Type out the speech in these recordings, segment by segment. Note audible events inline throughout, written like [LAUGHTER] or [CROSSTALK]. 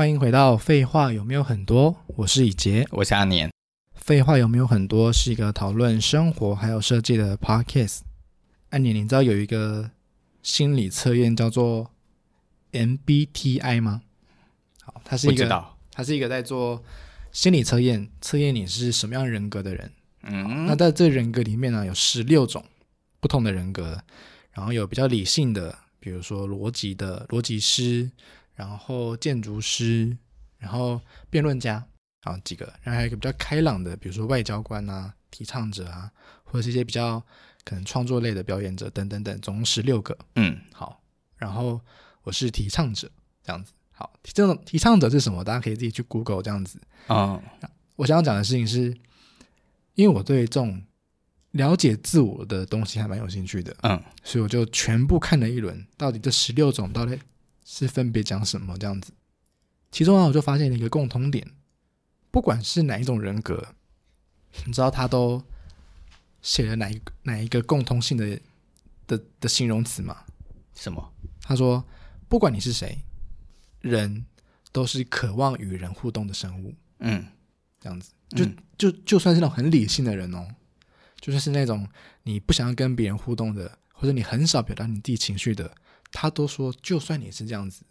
欢迎回到《废话有没有很多》，我是以杰，我是阿年。废话有没有很多是一个讨论生活还有设计的 podcast。阿年，你知道有一个心理测验叫做 MBTI 吗？好，它是一个，它是一个在做心理测验，测验你是什么样人格的人。嗯，那在这人格里面呢，有十六种不同的人格，然后有比较理性的，比如说逻辑的逻辑师，然后建筑师，然后辩论家，啊几个，然后还有一个比较开朗的，比如说外交官啊、提倡者啊，或者是一些比较可能创作类的表演者等等等，总共十六个。嗯，好，然后我是提倡者，这样子。好，这种提倡者是什么？大家可以自己去 Google 这样子。啊、嗯，我想要讲的事情是。因为我对这种了解自我的东西还蛮有兴趣的，嗯，所以我就全部看了一轮，到底这十六种到底是分别讲什么这样子。其中啊，我就发现了一个共通点，不管是哪一种人格，你知道他都写了哪一哪一个共通性的的的形容词吗？什么？他说，不管你是谁，人都是渴望与人互动的生物。嗯，这样子。就就就算是那种很理性的人哦，就算是那种你不想要跟别人互动的，或者你很少表达你自己情绪的，他都说，就算你是这样子，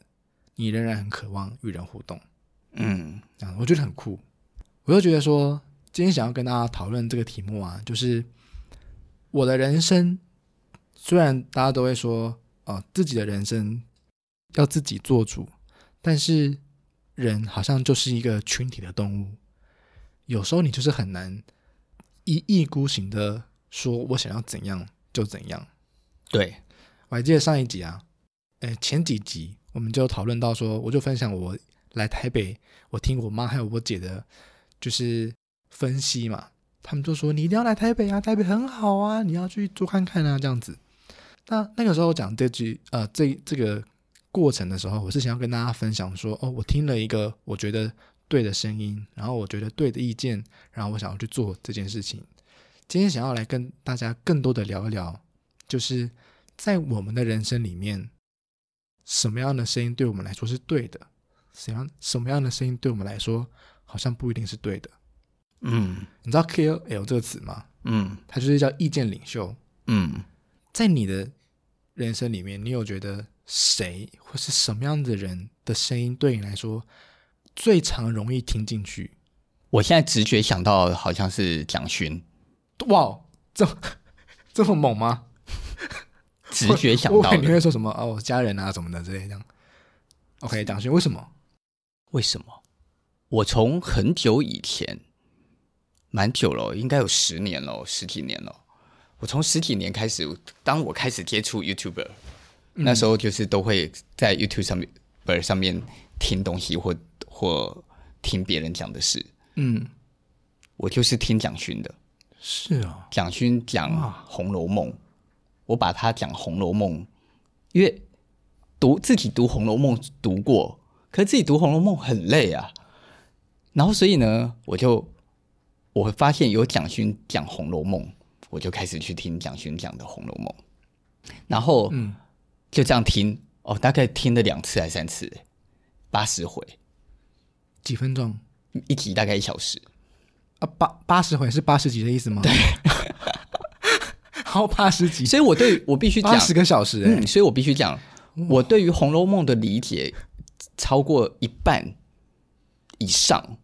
你仍然很渴望与人互动。嗯，这样我觉得很酷。我就觉得说，今天想要跟大家讨论这个题目啊，就是我的人生，虽然大家都会说哦，自己的人生要自己做主，但是人好像就是一个群体的动物。有时候你就是很难一意孤行的说，我想要怎样就怎样。对，我还记得上一集啊，呃，前几集我们就讨论到说，我就分享我来台北，我听我妈还有我姐的，就是分析嘛，他们就说你一定要来台北啊，台北很好啊，你要去多看看啊，这样子。那那个时候讲这句呃这这个过程的时候，我是想要跟大家分享说，哦，我听了一个我觉得。对的声音，然后我觉得对的意见，然后我想要去做这件事情。今天想要来跟大家更多的聊一聊，就是在我们的人生里面，什么样的声音对我们来说是对的，什么什么样的声音对我们来说好像不一定是对的。嗯，你知道 KOL 这个词吗？嗯，它就是叫意见领袖。嗯，在你的人生里面，你有觉得谁或是什么样的人的声音对你来说？最常容易听进去，我现在直觉想到好像是蒋勋，哇，这么这么猛吗？直觉想到，你会说什么？哦，家人啊什么的之类这样。OK，蒋勋为什么？为什么？我从很久以前，蛮久了，应该有十年了，十几年了。我从十几年开始，当我开始接触 YouTuber，嗯，那时候就是都会在 YouTube 上面本上面听东西或。或听别人讲的事，嗯，我就是听蒋勋的，是啊，蒋勋讲《红楼梦》，我把他讲《红楼梦》，因为读自己读《红楼梦》读过，可是自己读《红楼梦》很累啊，然后所以呢，我就我会发现有蒋勋讲《红楼梦》，我就开始去听蒋勋讲的《红楼梦》，然后嗯，就这样听哦，大概听了两次还是三次，八十回。几分钟，一集大概一小时啊，八八十回是八十集的意思吗？对，好八十集，所以我对我必须讲八十个小时，嗯，所以我必须讲，我对于《红楼梦》的理解超过一半以上，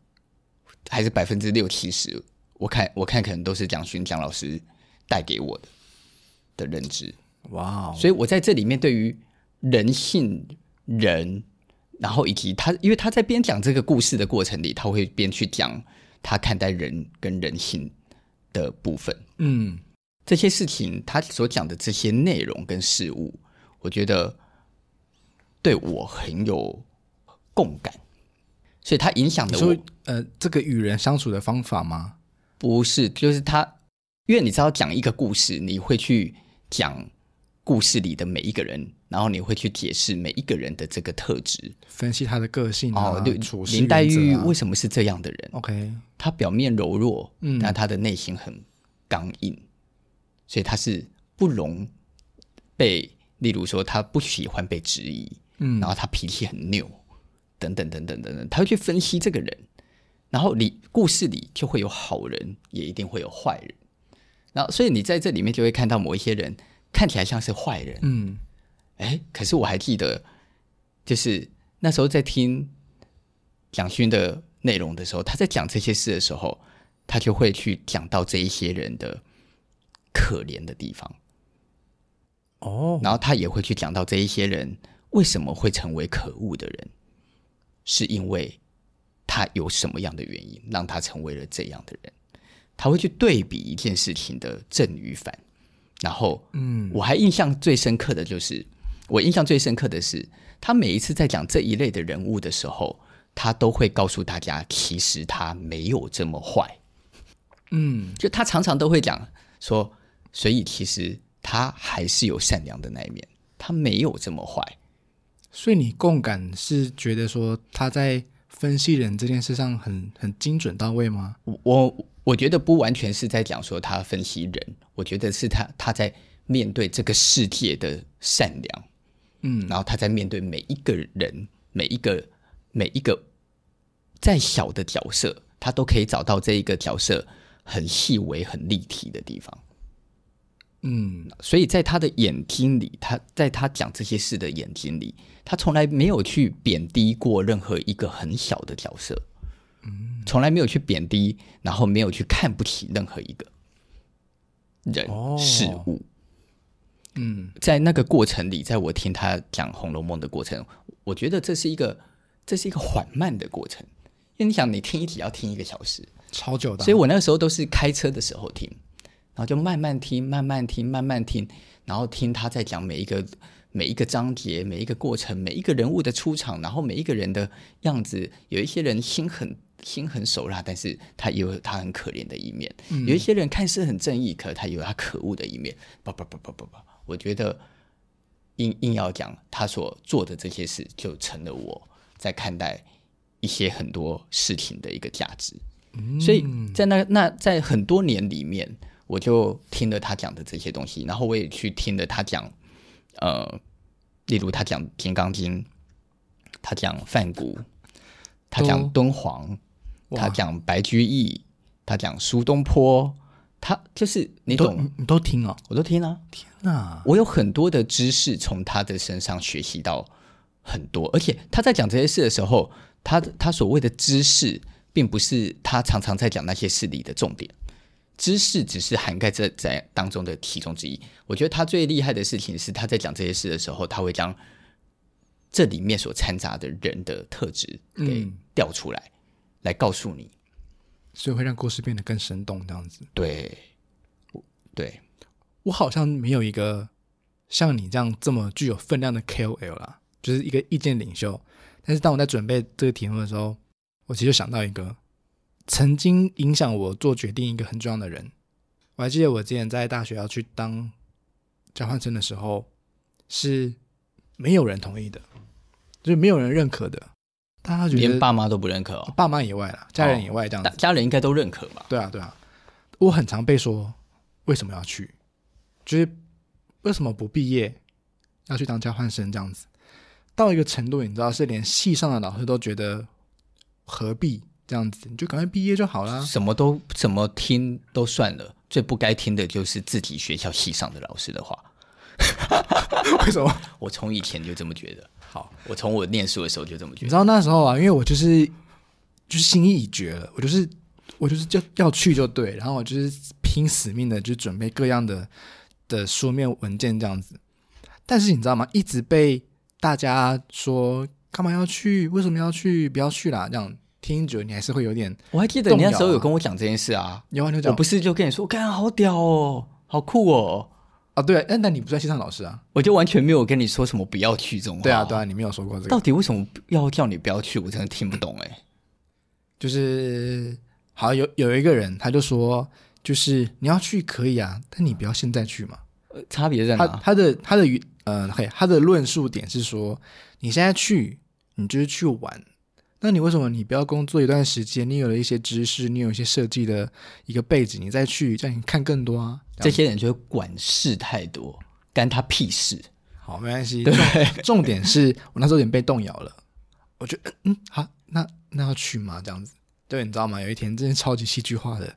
还是百分之六七十，我看我看可能都是蒋勋蒋老师带给我的的认知，哇 Wow，所以我在这里面对于人性人。然后以及他，因为他在边讲这个故事的过程里，他会边去讲他看待人跟人性的部分。嗯，这些事情他所讲的这些内容跟事物，我觉得对我很有共感，所以他影响的我。呃，这个与人相处的方法吗？不是，就是他，因为你知道讲一个故事，你会去讲。故事里的每一个人，然后你会去解释每一个人的这个特质，分析他的个性啊，哦，对，处事林黛玉为什么是这样的人？OK，他表面柔弱，嗯，但他的内心很刚硬，所以他是不容被，例如说他不喜欢被质疑，嗯，然后他脾气很拗，等等等等等等，他会去分析这个人，然后里故事里就会有好人，也一定会有坏人。然后，所以你在这里面就会看到某一些人看起来像是坏人，嗯，哎，可是我还记得，就是那时候在听蒋勋的内容的时候，他在讲这些事的时候，他就会去讲到这一些人的可怜的地方，哦，然后他也会去讲到这一些人为什么会成为可恶的人，是因为他有什么样的原因让他成为了这样的人。他会去对比一件事情的正与反，然后，嗯，我还印象最深刻的就是，我印象最深刻的是，他每一次在讲这一类的人物的时候，他都会告诉大家，其实他没有这么坏，嗯，就他常常都会讲说，所以其实他还是有善良的那一面，他没有这么坏，所以你共感是觉得说他在分析人这件事上很很精准到位吗？我。我觉得不完全是在讲说他分析人，我觉得是他他在面对这个世界的善良，嗯，然后他在面对每一个人，每一个每一个再小的角色，他都可以找到这一个角色很细微、很立体的地方，嗯，所以在他的眼睛里，他在他讲这些事的眼睛里，他从来没有去贬低过任何一个很小的角色。从来没有去贬低，然后没有去看不起任何一个人、哦、事物。嗯，在那个过程里，在我听他讲《红楼梦》的过程，我觉得这是一个这是一个缓慢的过程。因为你想，你听一集要听一个小时，超久的。所以我那个时候都是开车的时候听，然后就慢慢听，慢慢听，慢慢听，然后听他在讲每一个每一个章节、每一个过程、每一个人物的出场，然后每一个人的样子。有一些人心狠。心狠手辣，但是他也有他很可怜的一面。嗯、有一些人看似很正义，可他有他可恶的一面。不不不不不不，我觉得硬硬要讲他所做的这些事，就成了我在看待一些很多事情的一个价值。嗯、所以在那那在很多年里面，我就听了他讲的这些东西，然后我也去听了他讲，呃，例如他讲《金刚经》，他讲梵谷，他讲敦煌。他讲白居易，他讲苏东坡，他就是你懂，你，都听哦，我都听啊！天哪，我有很多的知识从他的身上学习到很多，而且他在讲这些事的时候，他他所谓的知识，并不是他常常在讲那些事里的重点，知识只是涵盖这在当中的其中之一。我觉得他最厉害的事情是，他在讲这些事的时候，他会将这里面所掺杂的人的特质给调出来。嗯来告诉你，所以会让故事变得更生动，这样子。对，对，我好像没有一个像你这样这么具有分量的 KOL 啦，就是一个意见领袖。但是当我在准备这个题目的时候，我其实就想到一个曾经影响我做决定一个很重要的人。我还记得我之前在大学要去当交换生的时候，是没有人同意的，就是没有人认可的。他觉得连爸妈都不认可哦，爸妈以外啦，家人以外这样子，哦、家人应该都认可吧？对啊，对啊。我很常被说，为什么要去？就是为什么不毕业要去当交换生这样子？到一个程度，你知道，是连系上的老师都觉得何必这样子？你就赶快毕业就好啦。什么都怎么听都算了，最不该听的就是自己学校系上的老师的话。[LAUGHS] 为什么？我从以前就这么觉得。好，我从我念书的时候就这么觉得。你知道那时候啊，因为我就是就是心意已决了，我就是我就是就要去就对，然后我就是拼死命的就准备各样的的书面文件这样子。但是你知道吗？一直被大家说干嘛要去？为什么要去？不要去啦！这样听久，你还是会有点、啊。我还记得你那时候有跟我讲这件事啊，有啊，你讲，我不是就跟你说，干好屌哦，好酷哦。啊，对啊，那你不算系上老师啊？我就完全没有跟你说什么不要去这种话。对啊，对啊，你没有说过这个。到底为什么要叫你不要去？我真的听不懂哎。就是好有有一个人，他就说，就是你要去可以啊，但你不要现在去嘛。呃，差别在哪？他他的他的呃，嘿，他的论述点是说，你现在去，你就是去玩。那你为什么你不要工作一段时间？你有了一些知识，你有一些设计的一个背景，你再去叫你看更多啊？这，这些人就会管事太多，干他屁事。好，没关系。对，[LAUGHS] 重点是我那时候有点被动摇了。我觉得嗯好，那那要去吗？这样子，对，你知道吗？有一天真是超级戏剧化的，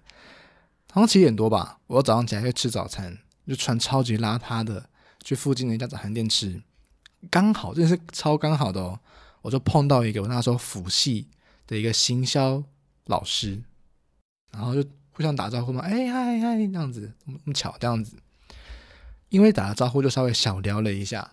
早上七点多吧，我早上起来去吃早餐，就穿超级邋遢的去附近的一家早餐店吃，刚好真的是超刚好的哦，我就碰到一个我那时候辅系的一个行销老师，然后就互相打招呼嘛，哎嗨嗨这样子，那么巧这样子，因为打了招呼就稍微小聊了一下。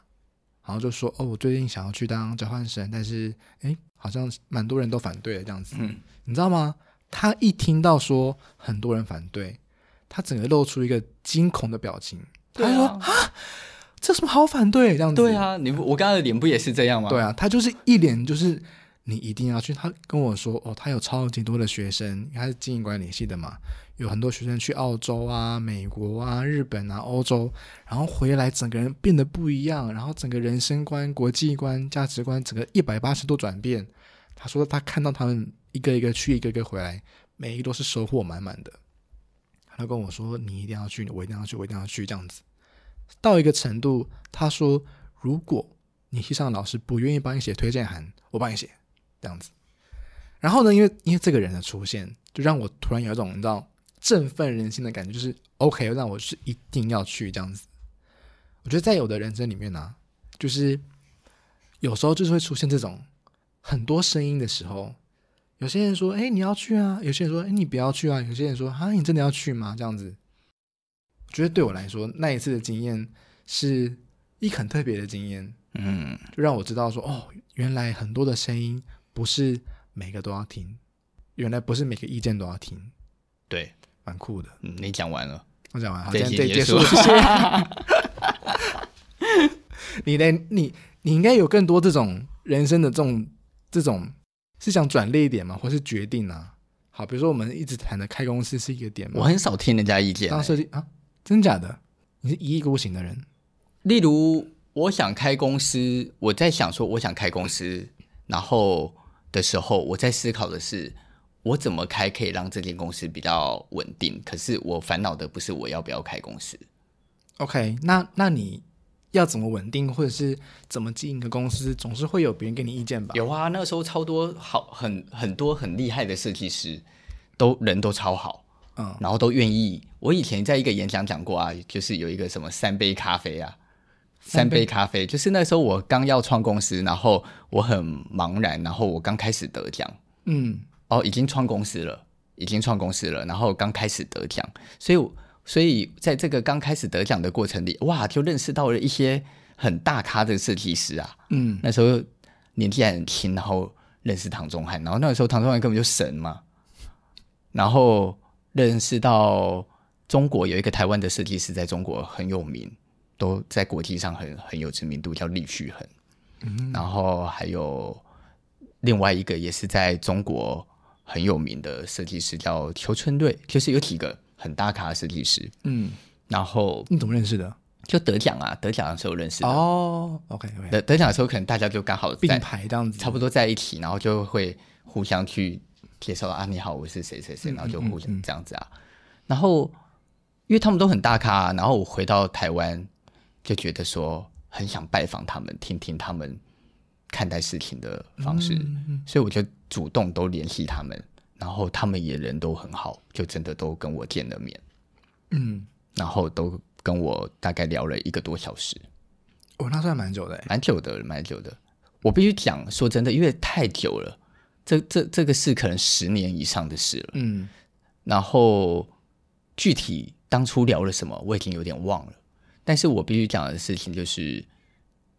然后就说哦，我最近想要去当交换生，但是哎，好像蛮多人都反对的这样子。嗯，你知道吗？他一听到说很多人反对，他整个露出一个惊恐的表情。他说啊，这什么好反对这样子？对啊，你我刚刚的脸不也是这样吗？对啊，他就是一脸就是你一定要去。他跟我说哦，他有超级多的学生，他是经营管理系的嘛。有很多学生去澳洲啊、美国啊、日本啊、欧洲，然后回来整个人变得不一样，然后整个人生观、国际观、价值观整个一百八十度转变。他说他看到他们一个一个去，一个一个回来，每一个都是收获满满的。他跟我说：“你一定要去，我一定要去，我一定要去。”这样子到一个程度，他说：“如果你系上老师不愿意帮你写推荐函，我帮你写。”这样子。然后呢，因为因为这个人的出现，就让我突然有一种你知道。振奋人心的感觉，就是 OK，那我是一定要去这样子。我觉得在有的人生里面呢、啊，就是有时候就是会出现这种很多声音的时候，有些人说：“哎，你要去啊！”有些人说：“哎，你不要去啊！”有些人说：“啊，你真的要去吗？”这样子，觉得对我来说，那一次的经验是一个很特别的经验。嗯，就让我知道说：“哦，原来很多的声音不是每个都要听，原来不是每个意见都要听。”对。蛮酷的，嗯，你讲完了，我讲完，好，这这样结束，谢谢。[LAUGHS] 你呢？你你应该有更多这种人生的这种这种是想转捩点吗？或是决定啊？好，比如说我们一直谈的开公司是一个点吗？我很少听人家意见、欸。当设计啊，真假的？你是一意孤行的人。例如，我想开公司，我在想说，我想开公司，然后的时候，我在思考的是。我怎么开可以让这间公司比较稳定？可是我烦恼的不是我要不要开公司。OK，那那你要怎么稳定，或者是怎么经营一个公司，总是会有别人给你意见吧？有啊，那个时候超多好很很多很厉害的设计师，都人都超好，嗯，然后都愿意。我以前在一个演讲讲过啊，就是有一个什么三杯咖啡啊，三杯咖啡，就是那时候我刚要创公司，然后我很茫然，然后我刚开始得奖，嗯。哦，已经创公司了，已经创公司了，然后刚开始得奖，所以，所以在这个刚开始得奖的过程里，哇，就认识到了一些很大咖的设计师啊。嗯，那时候年纪还很轻，然后认识唐宗汉，然后那个时候唐宗汉根本就神嘛。然后认识到中国有一个台湾的设计师，在中国很有名，都在国际上很很有知名度，叫李旭恒。嗯，然后还有另外一个也是在中国。很有名的设计师叫邱春瑞，就是有几个很大咖的设计师。嗯，然后你怎么认识的？就得奖啊，得奖的时候认识的。哦，OK，, okay. 得得奖的时候，可能大家就刚好并排这样子，差不多在一起，然后就会互相去介绍啊，你好，我是谁谁谁，然后就互相这样子啊。然后因为他们都很大咖、啊，然后我回到台湾就觉得说很想拜访他们，听听他们看待事情的方式，所以我就主动都联系他们，然后他们也人都很好，就真的都跟我见了面，嗯，然后都跟我大概聊了一个多小时。哦，那算蛮久的，蛮久的，蛮久的。我必须讲，说真的，因为太久了，这这这个是可能十年以上的事了，嗯。然后具体当初聊了什么，我已经有点忘了。但是我必须讲的事情就是，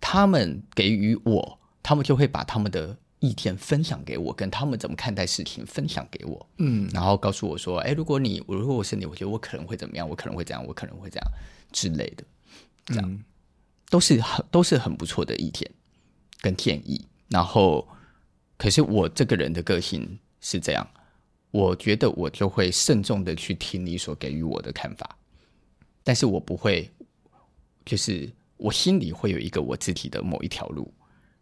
他们给予我。他们就会把他们的意见分享给我，跟他们怎么看待事情分享给我，嗯，然后告诉我说，哎，如果你，如果我是你，我觉得我可能会怎么样，我可能会这样，我可能会这样之类的，这样、嗯、都是很都是很不错的意见跟建议。然后，可是我这个人的个性是这样，我觉得我就会慎重的去听你所给予我的看法，但是我不会，就是我心里会有一个我自己的某一条路。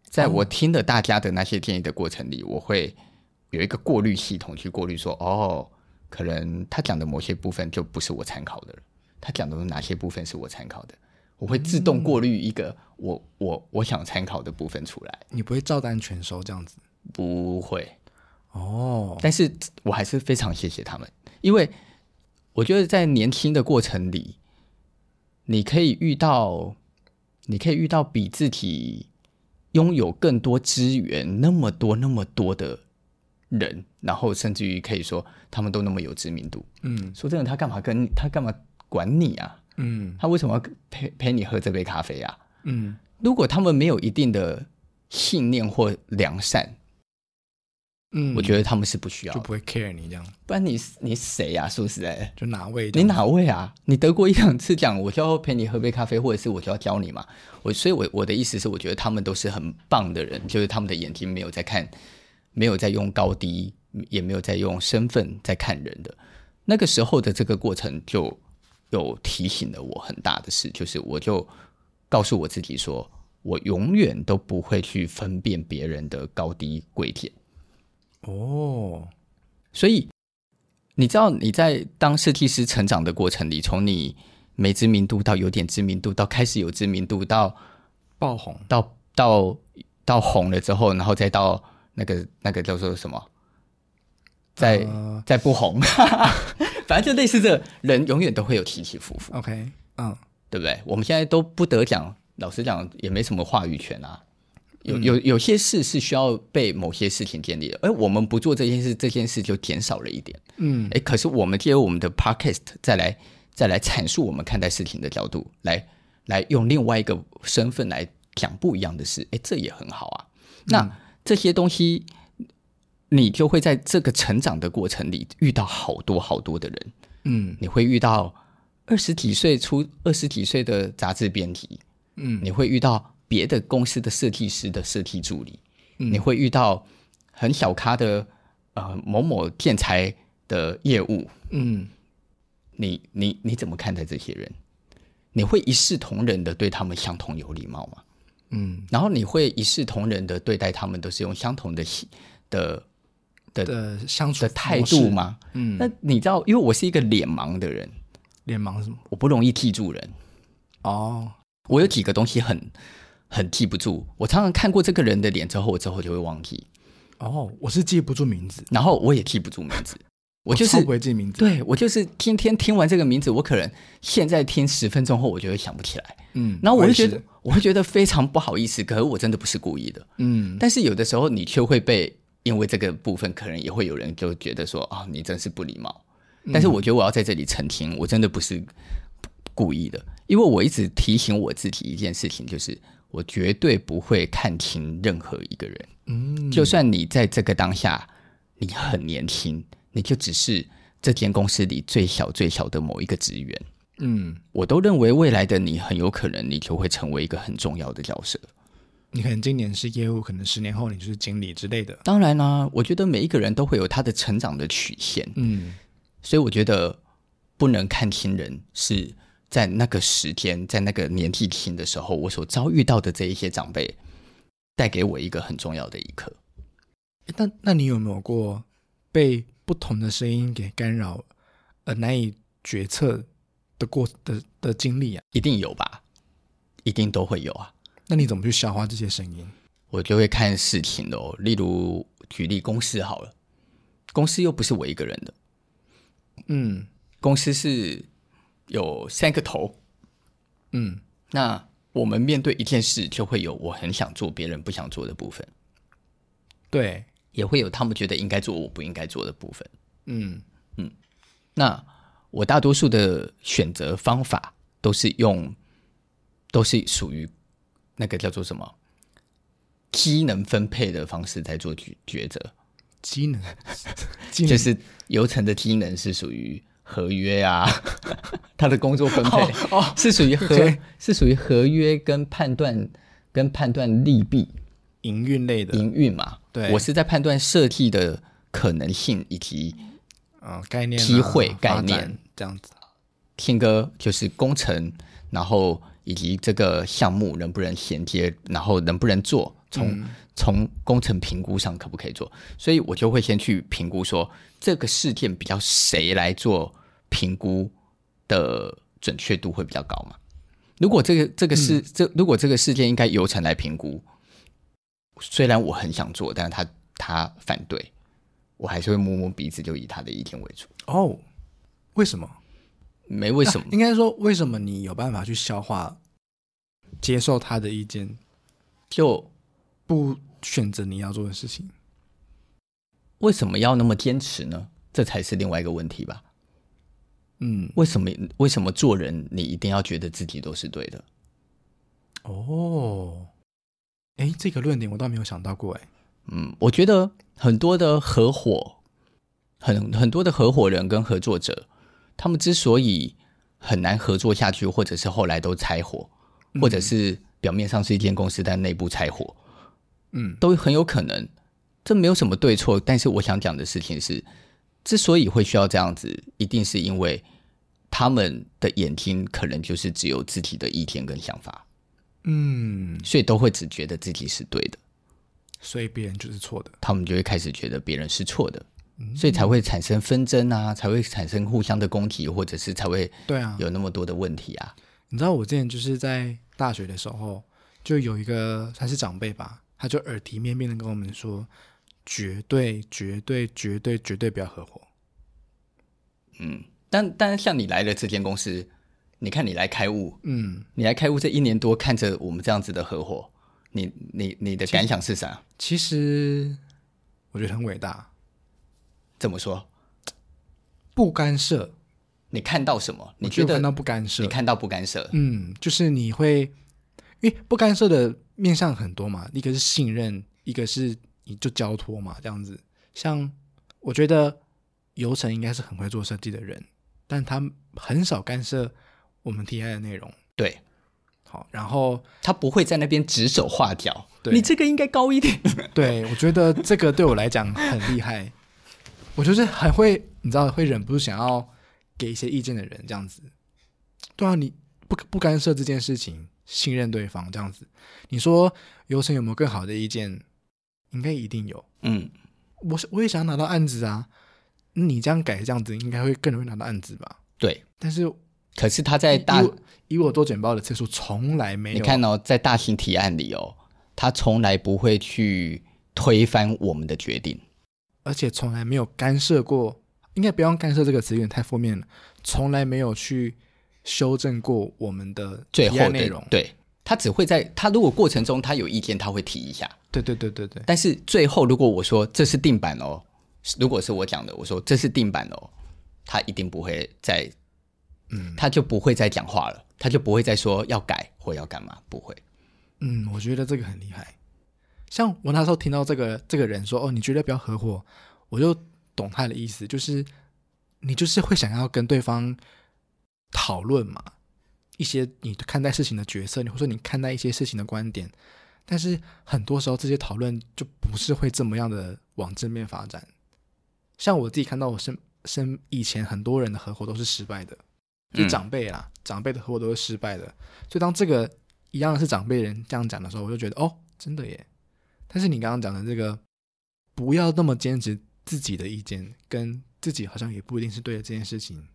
在我听了大家的那些建议的过程里，我会有一个过滤系统去过滤，说哦，可能他讲的某些部分就不是我参考的了。他讲的哪些部分是我参考的？我会自动过滤一个我我我想参考的部分出来。你不会照单全收这样子？不会。哦，但是我还是非常谢谢他们，因为我觉得在年轻的过程里，你可以遇到，你可以遇到比自己拥有更多资源那么多那么多的人，然后甚至于可以说他们都那么有知名度。嗯，说真的，他干嘛跟他干嘛管你啊？嗯，他为什么要陪陪你喝这杯咖啡啊？嗯，如果他们没有一定的信念或良善。嗯，我觉得他们是不需要，就不会 care 你这样。不然你你谁呀、啊？说实在，就哪位？你哪位啊？你得过一两次奖，我就要陪你喝杯咖啡，或者是我就要教你嘛。我所以我，我我的意思是，我觉得他们都是很棒的人，就是他们的眼睛没有在看，没有在用高低，也没有在用身份在看人的。那个时候的这个过程，就有提醒了我很大的事，就是我就告诉我自己说，我永远都不会去分辨别人的高低贵贱。哦，所以你知道你在当设计师成长的过程里，从你没知名度到有点知名度，到开始有知名度，到爆红，到到到红了之后，然后再到那个那个叫做什么，再、呃、再不红，[LAUGHS] 反正就类似这人永远都会有起起伏伏。OK，嗯，对不对？我们现在都不得讲，老实讲也没什么话语权啊。有有有些事是需要被某些事情建立的，而我们不做这件事，这件事就减少了一点。嗯，哎，可是我们借由我们的 podcast 再来再来阐述我们看待事情的角度，来来用另外一个身份来讲不一样的事，哎，这也很好啊。那、嗯、这些东西，你就会在这个成长的过程里遇到好多好多的人。嗯，你会遇到二十几岁出二十几岁的杂志编辑，嗯，你会遇到。别的公司的设计师的设计助理，嗯，你会遇到很小咖的呃某某建材的业务，嗯，你你你怎么看待这些人？你会一视同仁的对他们相同有礼貌吗？嗯，然后你会一视同仁的对待他们，都是用相同的的的的相处的态度吗？嗯，那你知道，因为我是一个脸盲的人，脸盲是什么？我不容易记住人。哦，我有几个东西很。很记不住，我常常看过这个人的脸之后，我之后就会忘记。哦，我是记不住名字，然后我也记不住名字，[LAUGHS] 我就是不会记名字。对，我就是今天听完这个名字，我可能现在听十分钟后，我就会想不起来。嗯，然后我会觉得，我会觉得非常不好意思。可是我真的不是故意的。嗯，但是有的时候你却会被，因为这个部分，可能也会有人就觉得说啊、哦，你真是不礼貌。但是我觉得我要在这里澄清，我真的不是故意的，因为我一直提醒我自己一件事情，就是。我绝对不会看清任何一个人，嗯，就算你在这个当下你很年轻，你就只是这间公司里最小最小的某一个职员，嗯，我都认为未来的你很有可能你就会成为一个很重要的角色。你可能今年是业务，可能十年后你就是经理之类的。当然啦，我觉得每一个人都会有他的成长的曲线，嗯，所以我觉得不能看清人是。在那个时间，在那个年纪轻的时候，我所遭遇到的这一些长辈，带给我一个很重要的一课。那那你有没有过被不同的声音给干扰，而难以决策的过的的经历啊？一定有吧，一定都会有啊。那你怎么去消化这些声音？我就会看事情的哦。例如举例公司好了，公司又不是我一个人的，嗯，公司是。有三个头，嗯，那我们面对一件事，就会有我很想做，别人不想做的部分，对，也会有他们觉得应该做，我不应该做的部分，嗯。嗯。那我大多数的选择方法都是用，都是属于那个叫做什么？机能分配的方式在做抉抉择，机能，[LAUGHS] 就是流程的机能是属于。合约啊，[LAUGHS] 他的工作分配哦，是属于合.是属于合约跟判断跟判断利弊营运类的营运嘛？对，我是在判断设计的可能性以及啊概念机会概念这样子。信哥就是工程，然后以及这个项目能不能衔接，然后能不能做，从、嗯、从工程评估上可不可以做？所以我就会先去评估说。这个事件比较谁来做评估的准确度会比较高嘛？如果这个这个事、嗯、这如果这个事件应该由陈来评估，虽然我很想做，但是他他反对，我还是会摸摸鼻子，就以他的意见为主。哦，为什么？没为什么，[LAUGHS] 应该说为什么你有办法去消化、接受他的意见，就不选择你要做的事情？为什么要那么坚持呢？这才是另外一个问题吧。嗯，为什么？为什么做人你一定要觉得自己都是对的？哦，哎，这个论点我倒没有想到过，哎。嗯，我觉得很多的合伙，很很多的合伙人跟合作者，他们之所以很难合作下去，或者是后来都拆伙，嗯、或者是表面上是一间公司，但内部拆伙，嗯，都很有可能。这没有什么对错，但是我想讲的事情是，之所以会需要这样子，一定是因为他们的眼睛可能就是只有自己的意见跟想法，嗯，所以都会只觉得自己是对的。所以别人就是错的，他们就会开始觉得别人是错的，嗯、所以才会产生纷争啊，才会产生互相的攻击，或者是才会对啊。有那么多的问题啊。你知道我之前就是在大学的时候，就有一个他是长辈吧，他就耳提面命的跟我们说，绝对绝对绝对绝对不要合伙。嗯，但但像你来了这间公司，你看你来开悟，嗯，你来开悟这一年多，看着我们这样子的合伙。你你你的感想是啥？其实我觉得很伟大。怎么说？不干涉。你看到什么？你觉得看到不干涉？你看到不干涉？嗯，就是你会，因为不干涉的面向很多嘛。一个是信任，一个是你就交托嘛，这样子。像我觉得游程应该是很会做设计的人，但他很少干涉我们 T I 的内容。对。好，然后他不会在那边指手画脚。对，[LAUGHS] 你这个应该高一点。对，我觉得这个对我来讲很厉害。[LAUGHS] 我就是很会，你知道，会忍不住想要给一些意见的人，这样子。对啊，你不不干涉这件事情，信任对方这样子。你说游成有没有更好的意见？应该一定有。嗯，我我也想拿到案子啊。你这样改这样子，应该会更容易拿到案子吧？对，但是。可是他在大以我，以我做简报的次数从来没有。你看哦，在大型提案里哦，他从来不会去推翻我们的决定，而且从来没有干涉过。应该不用干涉这个词，有点太负面了。从来没有去修正过我们的最后内容。对，他只会在他如果过程中他有意见，他会提一下。对对对对对。但是最后如果我说这是定版哦，如果是我讲的，我说这是定版哦，他一定不会再。嗯，他就不会再讲话了，他就不会再说要改或要干嘛，不会。嗯，我觉得这个很厉害。像我那时候听到这个这个人说：“哦，你觉得不要合伙？”我就懂他的意思，就是你就是会想要跟对方讨论嘛，一些你看待事情的角色，或者说你看待一些事情的观点。但是很多时候这些讨论就不是会这么样的往正面发展。像我自己看到我身身以前很多人的合伙都是失败的。就长辈啦，嗯、长辈的合伙都是失败的。所以当这个一样是长辈人这样讲的时候，我就觉得哦，真的耶。但是你刚刚讲的这个，不要那么坚持自己的意见，跟自己好像也不一定是对的这件事情，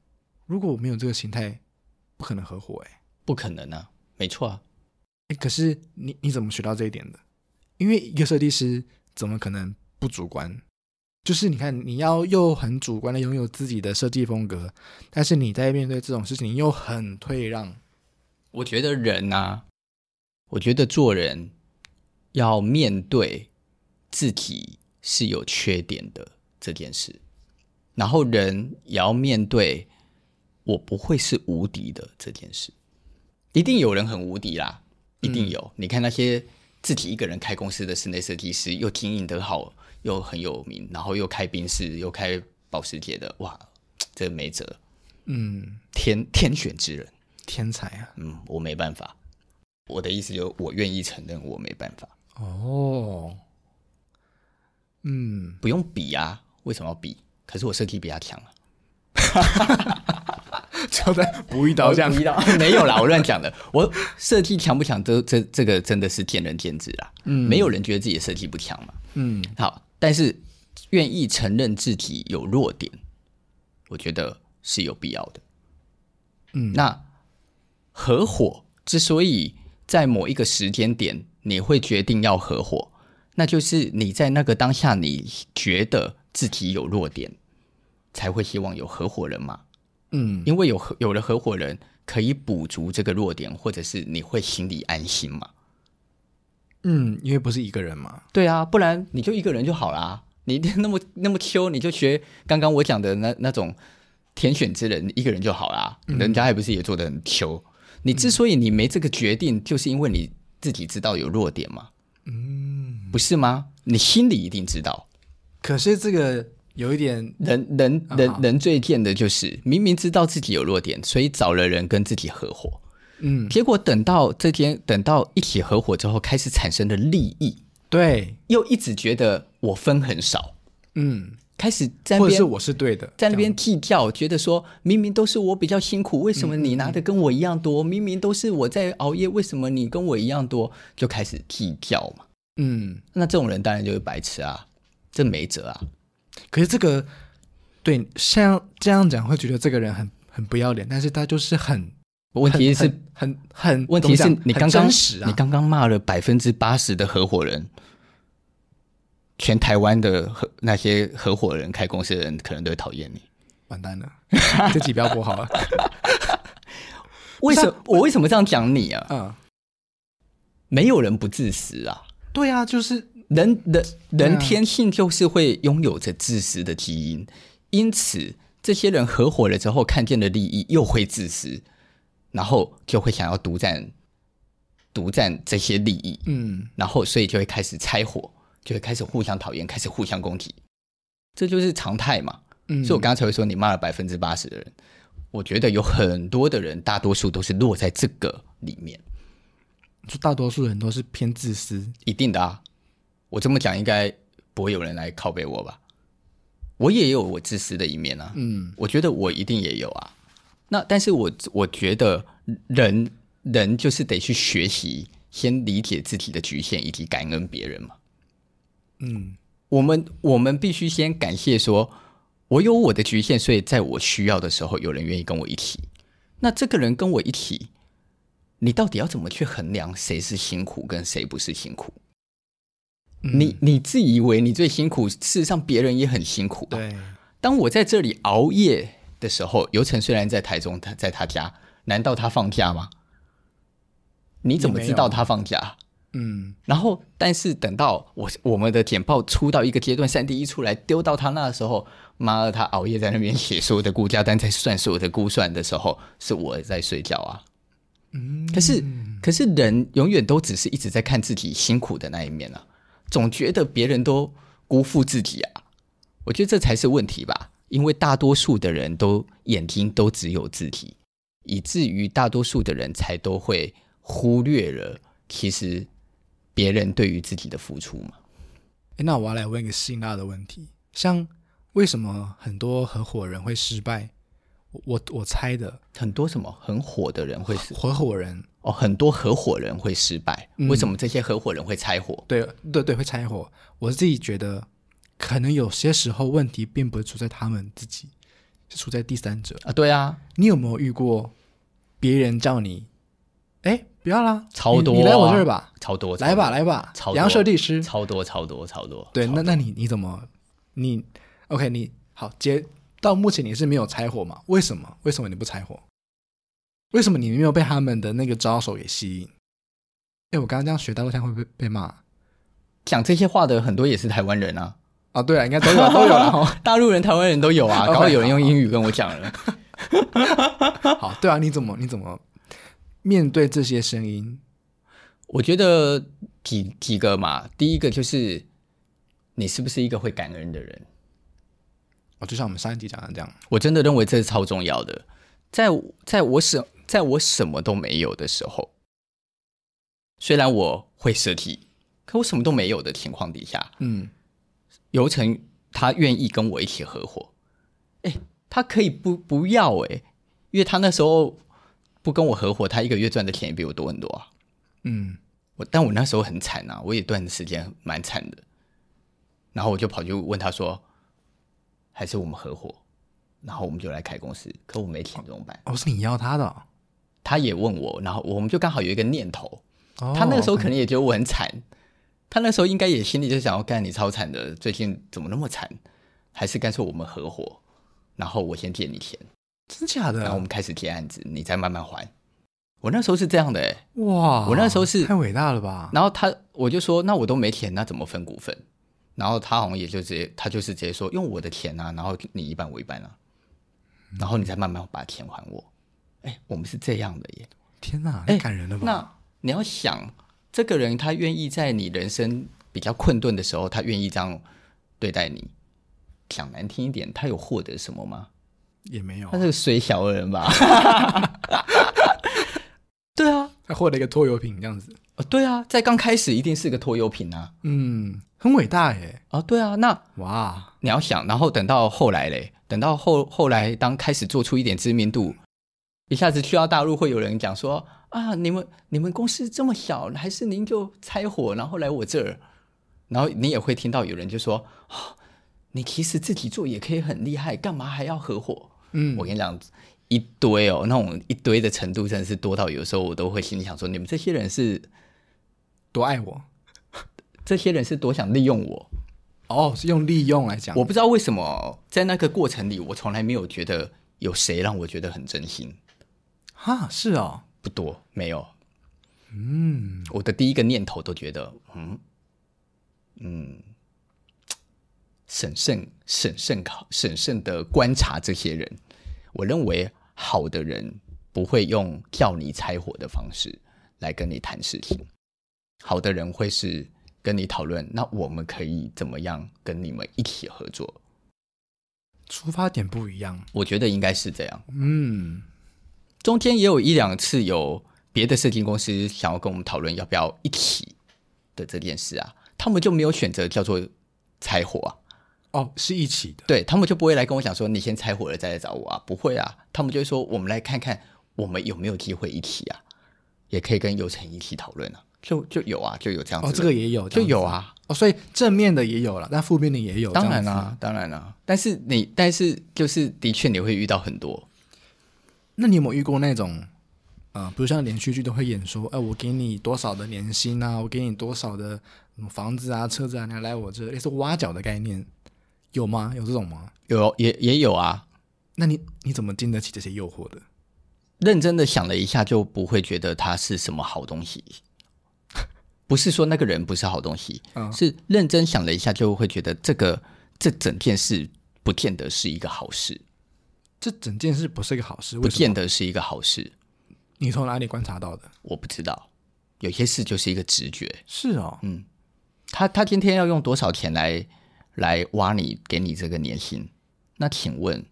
如果我没有这个心态，不可能合伙哎，不可能啊，没错啊。哎，可是你你怎么学到这一点的？因为一个设计师怎么可能不主观？就是你看，你要又很主观的拥有自己的设计风格，但是你在面对这种事情，又很退让。我觉得人啊，我觉得做人要面对自己是有缺点的这件事，然后人也要面对我不会是无敌的这件事。一定有人很无敌啦，一定有。嗯、你看那些自己一个人开公司的室内设计师，又经营得好。又很有名，然后又开宾士，又开保时捷的，哇，这个没辙，嗯，天天选之人，天才啊，嗯，我没办法，我的意思就是我愿意承认我没办法，哦，嗯，不用比啊，为什么要比？可是我设计比他强啊，[LAUGHS] 就在补一刀这样，补一刀没有啦，我乱讲的，我设计强不强，这这这个真的是见仁见智啦，嗯，没有人觉得自己的设计不强嘛，嗯，好。但是，愿意承认自己有弱点，我觉得是有必要的。嗯，那合伙之所以在某一个时间点你会决定要合伙，那就是你在那个当下，你觉得自己有弱点，才会希望有合伙人嘛。嗯，因为有有了合伙人可以补足这个弱点，或者是你会心里安心嘛。嗯，因为不是一个人嘛。对啊，不然你就一个人就好啦。你 [LAUGHS] 那么那么秋，你就学刚刚我讲的那那种天选之人，一个人就好啦。嗯、人家还不是也做的很秋？你之所以你没这个决定，嗯、就是因为你自己知道有弱点嘛。嗯，不是吗？你心里一定知道。可是这个有一点，人人人人最贱的就是明明知道自己有弱点，所以找了人跟自己合伙。嗯，结果等到这天，等到一起合伙之后，开始产生的利益，对，又一直觉得我分很少，嗯，开始在那边，是我是对的，在那边计较，觉得说明明都是我比较辛苦，为什么你拿的跟我一样多？嗯、明明都是我在熬夜，为什么你跟我一样多？就开始计较嘛，嗯，那这种人当然就是白痴啊，这没辙啊。可是这个，对，像这样讲会觉得这个人很很不要脸，但是他就是很。问题是很很，很，问题是你刚刚、啊、你刚刚骂了百分之八十的合伙人，全台湾的合那些合伙人开公司的人可能都会讨厌你，完蛋了，[LAUGHS] 这集不要播好了。为什么我为什么这样讲你啊？嗯，没有人不自私啊。对啊，就是人人人天性就是会拥有着自私的基因，因此这些人合伙了之后，看见的利益又会自私。然后就会想要独占，独占这些利益，嗯，然后所以就会开始拆伙，就会开始互相讨厌，开始互相攻击，这就是常态嘛。嗯，所以我刚才会说你骂了百分之八十的人，我觉得有很多的人，大多数都是落在这个里面。就大多数人都是偏自私，一定的啊。我这么讲，应该不会有人来拷贝我吧？我也有我自私的一面啊。嗯，我觉得我一定也有啊。那但是我我觉得人人就是得去学习，先理解自己的局限，以及感恩别人嘛。嗯，我们我们必须先感谢说，我有我的局限，所以在我需要的时候，有人愿意跟我一起。那这个人跟我一起，你到底要怎么去衡量谁是辛苦，跟谁不是辛苦？嗯、你你自以为你最辛苦，事实上别人也很辛苦。对，当我在这里熬夜。的时候，尤成虽然在台中，他在他家，难道他放假吗？你怎么知道他放假？嗯，然后，但是等到我我们的简报出到一个阶段，三 D 一出来丢到他那的时候，妈的，他熬夜在那边写所有的估价单，在算所有的估算的时候，是我在睡觉啊。嗯，可是可是人永远都只是一直在看自己辛苦的那一面啊，总觉得别人都辜负自己啊，我觉得这才是问题吧。因为大多数的人都眼睛都只有自己，以至于大多数的人才都会忽略了其实别人对于自己的付出嘛。那我要来问一个辛辣的问题，像为什么很多合伙人会失败？我我猜的很多什么很火的人会死，合伙人哦，很多合伙人会失败，嗯、为什么这些合伙人会拆伙？对对对，会拆伙。我自己觉得。可能有些时候问题并不是出在他们自己，是出在第三者啊。对啊，你有没有遇过别人叫你，哎，不要啦，超多，你来我这儿吧，超多，来吧来吧，超杨设计师，超多超多超多。对，那那你你怎么，你 OK？你好，接到目前你是没有拆伙嘛？为什么？为什么你不拆伙？为什么你没有被他们的那个招手给吸引？哎，我刚刚这样学大陆腔会被被骂？讲这些话的很多也是台湾人啊。啊，对啊，应该都有 [LAUGHS] 都有了，大陆人、台湾人都有啊。刚好有人用英语跟我讲了。[LAUGHS] 好，对啊，你怎么你怎么面对这些声音？我觉得几几个嘛，第一个就是你是不是一个会感恩的人？哦，就像我们上一集讲的这样，我真的认为这是超重要的。在在我什在我什么都没有的时候，虽然我会设计，可我什么都没有的情况底下，嗯。游成他愿意跟我一起合伙，哎，他可以不不要哎，因为他那时候不跟我合伙，他一个月赚的钱也比我多很多啊。嗯，我但我那时候很惨啊，我也段时间蛮惨的，然后我就跑去问他说，还是我们合伙，然后我们就来开公司，可我没钱怎么办？哦，是你要他的哦？他也问我，然后我们就刚好有一个念头，哦，他那个时候可能也觉得我很惨。他那时候应该也心里就想要干你超惨的，最近怎么那么惨？还是干脆我们合伙，然后我先借你钱，真假的？然后我们开始接案子，你再慢慢还。我那时候是这样的、欸，哎，哇，我那时候是太伟大了吧？然后他我就说，那我都没钱，那怎么分股份？然后他好像也就直接，他就是直接说，用我的钱啊，然后你一半我一半啊，然后你再慢慢把钱还我。哎，我们是这样的耶！天哪，太感人了吧？那你要想，这个人他愿意在你人生比较困顿的时候，他愿意这样对待你，讲难听一点，他有获得什么吗？也没有、啊，他是个水小的人吧？[LAUGHS] [LAUGHS] 对啊，他获得一个拖油瓶这样子。哦，对啊，在刚开始一定是个拖油瓶啊。嗯，很伟大耶。哦，对啊，那哇，你要想，然后等到后来嘞，等到后后来，当开始做出一点知名度。一下子去到大陆，会有人讲说啊，你们你们公司这么小，还是您就拆伙，然后来我这儿，然后你也会听到有人就说，哦，你其实自己做也可以很厉害，干嘛还要合伙？嗯，我跟你讲，一堆哦，那种一堆的程度真的是多到有时候我都会心里想说，你们这些人是多爱我，这些人是多想利用我。哦，是用利用来讲，我不知道为什么在那个过程里，我从来没有觉得有谁让我觉得很真心。哈，是哦，不多，没有。嗯，我的第一个念头都觉得，嗯嗯，审慎、审慎考、审慎的观察这些人。我认为好的人不会用叫你拆伙的方式来跟你谈事情，好的人会是跟你讨论，那我们可以怎么样跟你们一起合作？出发点不一样，我觉得应该是这样。嗯。中间也有一两次有别的设计公司想要跟我们讨论要不要一起的这件事啊，他们就没有选择叫做拆伙啊。哦，是一起的。对，他们就不会来跟我讲说你先拆伙了再来找我啊，不会啊，他们就会说我们来看看我们有没有机会一起啊，也可以跟有成一起讨论啊，就就有啊，就有这样子。哦，这个也有，就有啊。哦，所以正面的也有了，但负面的也有。当然啦，当然啦。但是你，但是就是的确你会遇到很多。那你有没有遇过那种，啊、呃，比如像连续剧都会演说，哎、呃，我给你多少的年薪啊，我给你多少的房子啊、车子啊，你要来我这，也是挖角的概念，有吗？有这种吗？有，也也有啊。那你你怎么经得起这些诱惑的？认真的想了一下，就不会觉得它是什么好东西。不是说那个人不是好东西，嗯、是认真想了一下，就会觉得这个这整件事不见得是一个好事。这整件事不是一个好事，不见得是一个好事。你从哪里观察到的？我不知道，有些事就是一个直觉。是哦，嗯，他他今天要用多少钱来来挖你，给你这个年薪？那请问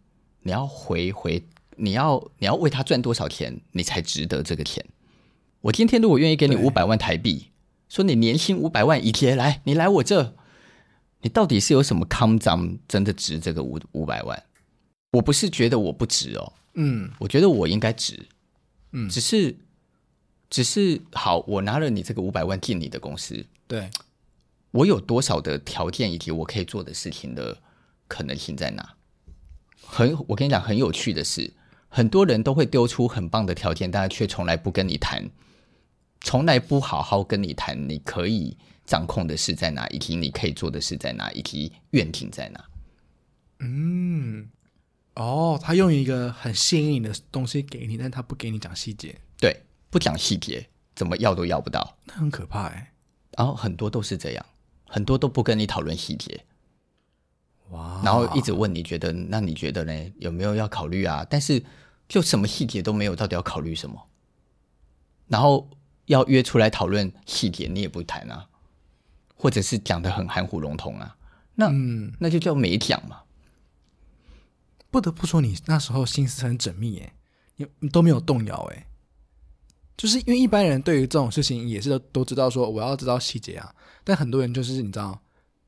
你要回回，你要你要为他赚多少钱，你才值得这个钱？我今天如果愿意给你五百万台币，说你年薪五百万一天来，你来我这，你到底是有什么康张真的值这个五五百万？我不是觉得我不值哦，嗯，我觉得我应该值，嗯，只是，只是好，我拿了你这个五百万进你的公司，对，我有多少的条件以及我可以做的事情的可能性在哪？很，我跟你讲，很有趣的是，很多人都会丢出很棒的条件，但是却从来不跟你谈，从来不好好跟你谈，你可以掌控的事在哪，以及你可以做的事在哪，以及愿景在哪？嗯。哦，他用一个很吸引你的东西给你，但他不给你讲细节。对，不讲细节，怎么要都要不到。那很可怕哎。然后很多都是这样，很多都不跟你讨论细节。哇！然后一直问你觉得，那你觉得呢？有没有要考虑啊？但是就什么细节都没有，到底要考虑什么？然后要约出来讨论细节，你也不谈啊，或者是讲的很含糊笼统啊？那嗯，那就叫没讲嘛。不得不说，你那时候心思很缜密，哎，你你都没有动摇，哎，就是因为一般人对于这种事情也是都都知道说我要知道细节啊，但很多人就是你知道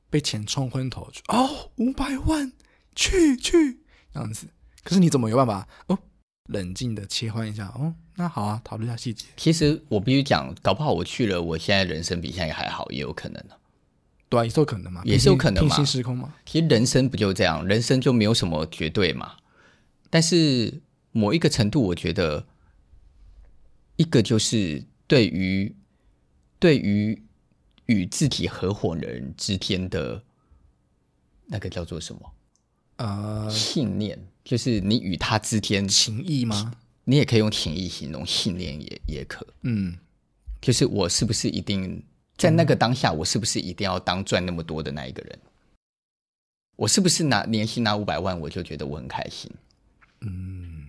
被钱冲昏头，哦，五百万，去去这样子，可是你怎么有办法哦，冷静的切换一下，哦，那好啊，讨论一下细节。其实我必须讲，搞不好我去了，我现在人生比现在还好，也有可能呢。对啊，也是有可能嘛，也是有可能嘛，平行时空嘛。其实人生不就这样，人生就没有什么绝对嘛。但是某一个程度，我觉得一个就是对于对于与自己合伙人之间的那个叫做什么？呃，信念，就是你与他之间情谊吗？你也可以用情谊形容，信念也也可。嗯，就是我是不是一定在那个当下，我是不是一定要当赚那么多的那一个人？我是不是拿年薪拿五百万，我就觉得我很开心？嗯，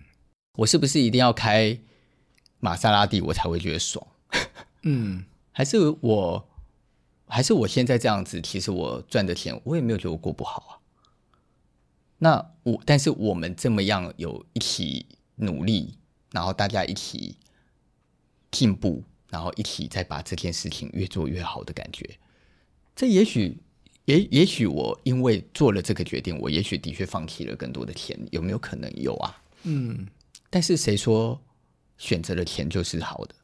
我是不是一定要开玛莎拉蒂，我才会觉得爽？嗯，[LAUGHS] 还是我，还是我现在这样子，其实我赚的钱，我也没有觉得我过不好啊。那我，但是我们这么样有一起努力，然后大家一起进步，然后一起再把这件事情越做越好的感觉，这也许，也也许我因为做了这个决定，我也许的确放弃了更多的钱，有没有可能有啊？嗯，但是谁说选择了钱就是好的？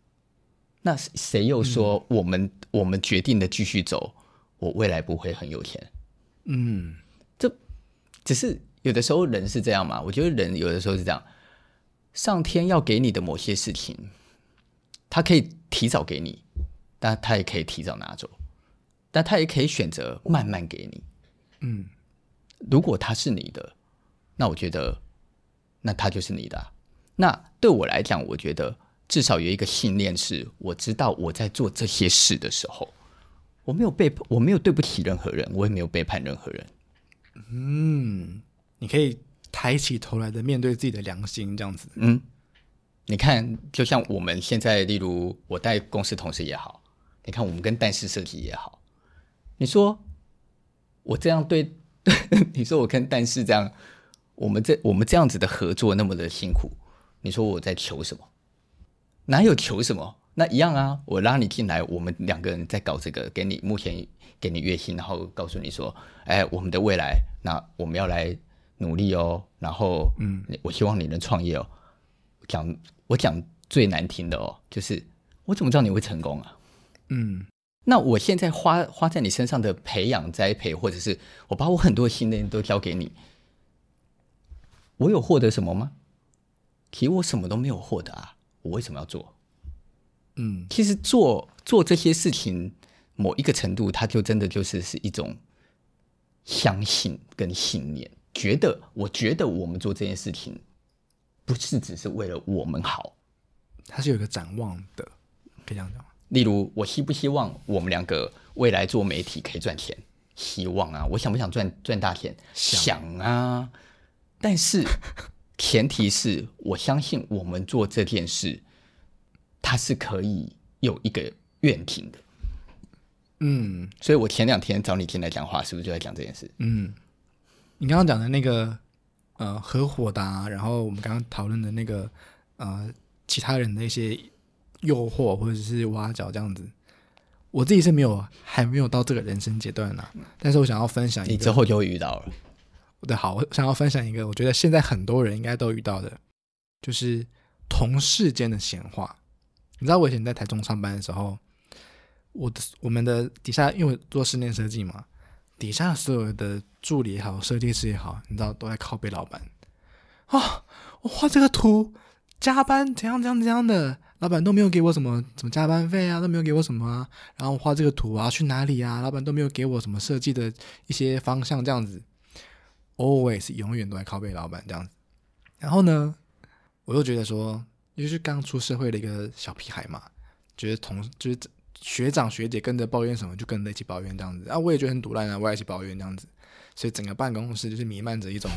那谁又说我们、嗯、我们决定的继续走，我未来不会很有钱？嗯，这只是有的时候人是这样嘛？我觉得人有的时候是这样，上天要给你的某些事情，他可以提早给你，但他也可以提早拿走，但他也可以选择慢慢给你。嗯，如果他是你的，那我觉得那他就是你的啊。那对我来讲，我觉得。至少有一个信念是，我知道我在做这些事的时候，我没有背，我没有对不起任何人，我也没有背叛任何人。嗯，你可以抬起头来的面对自己的良心，这样子。嗯，你看，就像我们现在，例如我带公司同事也好，你看我们跟但是设计也好，你说我这样对，[LAUGHS] 你说我跟但是这样，我们这我们这样子的合作那么的辛苦，你说我在求什么？哪有求什么？那一样啊！我拉你进来，我们两个人在搞这个，给你目前给你月薪，然后告诉你说，哎，我们的未来，那我们要来努力哦。然后，嗯，我希望你能创业哦。讲我讲最难听的哦，就是我怎么知道你会成功啊？嗯，那我现在花花在你身上的培养栽培，或者是我把我很多的信念都交给你，我有获得什么吗？其实我什么都没有获得啊。我为什么要做？嗯，其实做做这些事情，某一个程度，它就真的就是是一种相信跟信念，觉得我觉得我们做这件事情，不是只是为了我们好，它是有一个展望的，可以这样讲。例如，我希不希望我们两个未来做媒体可以赚钱？希望啊，我想不想赚赚大钱？想，想啊，但是。[LAUGHS] 前提是我相信我们做这件事，它是可以有一个愿景的。嗯，所以我前两天找你进来讲话，是不是就在讲这件事？嗯，你刚刚讲的那个呃合伙的啊，然后我们刚刚讨论的那个呃其他人的一些诱惑或者是挖角这样子，我自己是没有还没有到这个人生阶段呢、啊，但是我想要分享一个，你之后就会遇到了。对，好，我想要分享一个，我觉得现在很多人应该都遇到的，就是同事间的闲话。你知道我以前在台中上班的时候，我的我们的底下，因为我做室内设计嘛，底下所有的助理也好，设计师也好，你知道都在靠背老板。啊，我画这个图，加班怎样怎样怎样的，老板都没有给我什么什么加班费啊，都没有给我什么啊，然后画这个图啊，去哪里啊，老板都没有给我什么设计的一些方向，这样子。Always 永远都在靠背老板这样子，然后呢，我又觉得说，就是刚出社会的一个小屁孩嘛，觉得同就是学长学姐跟着抱怨什么，就跟着一起抱怨这样子。啊，我也觉得很赌烂啊，我也一起抱怨这样子，所以整个办公室就是弥漫着一种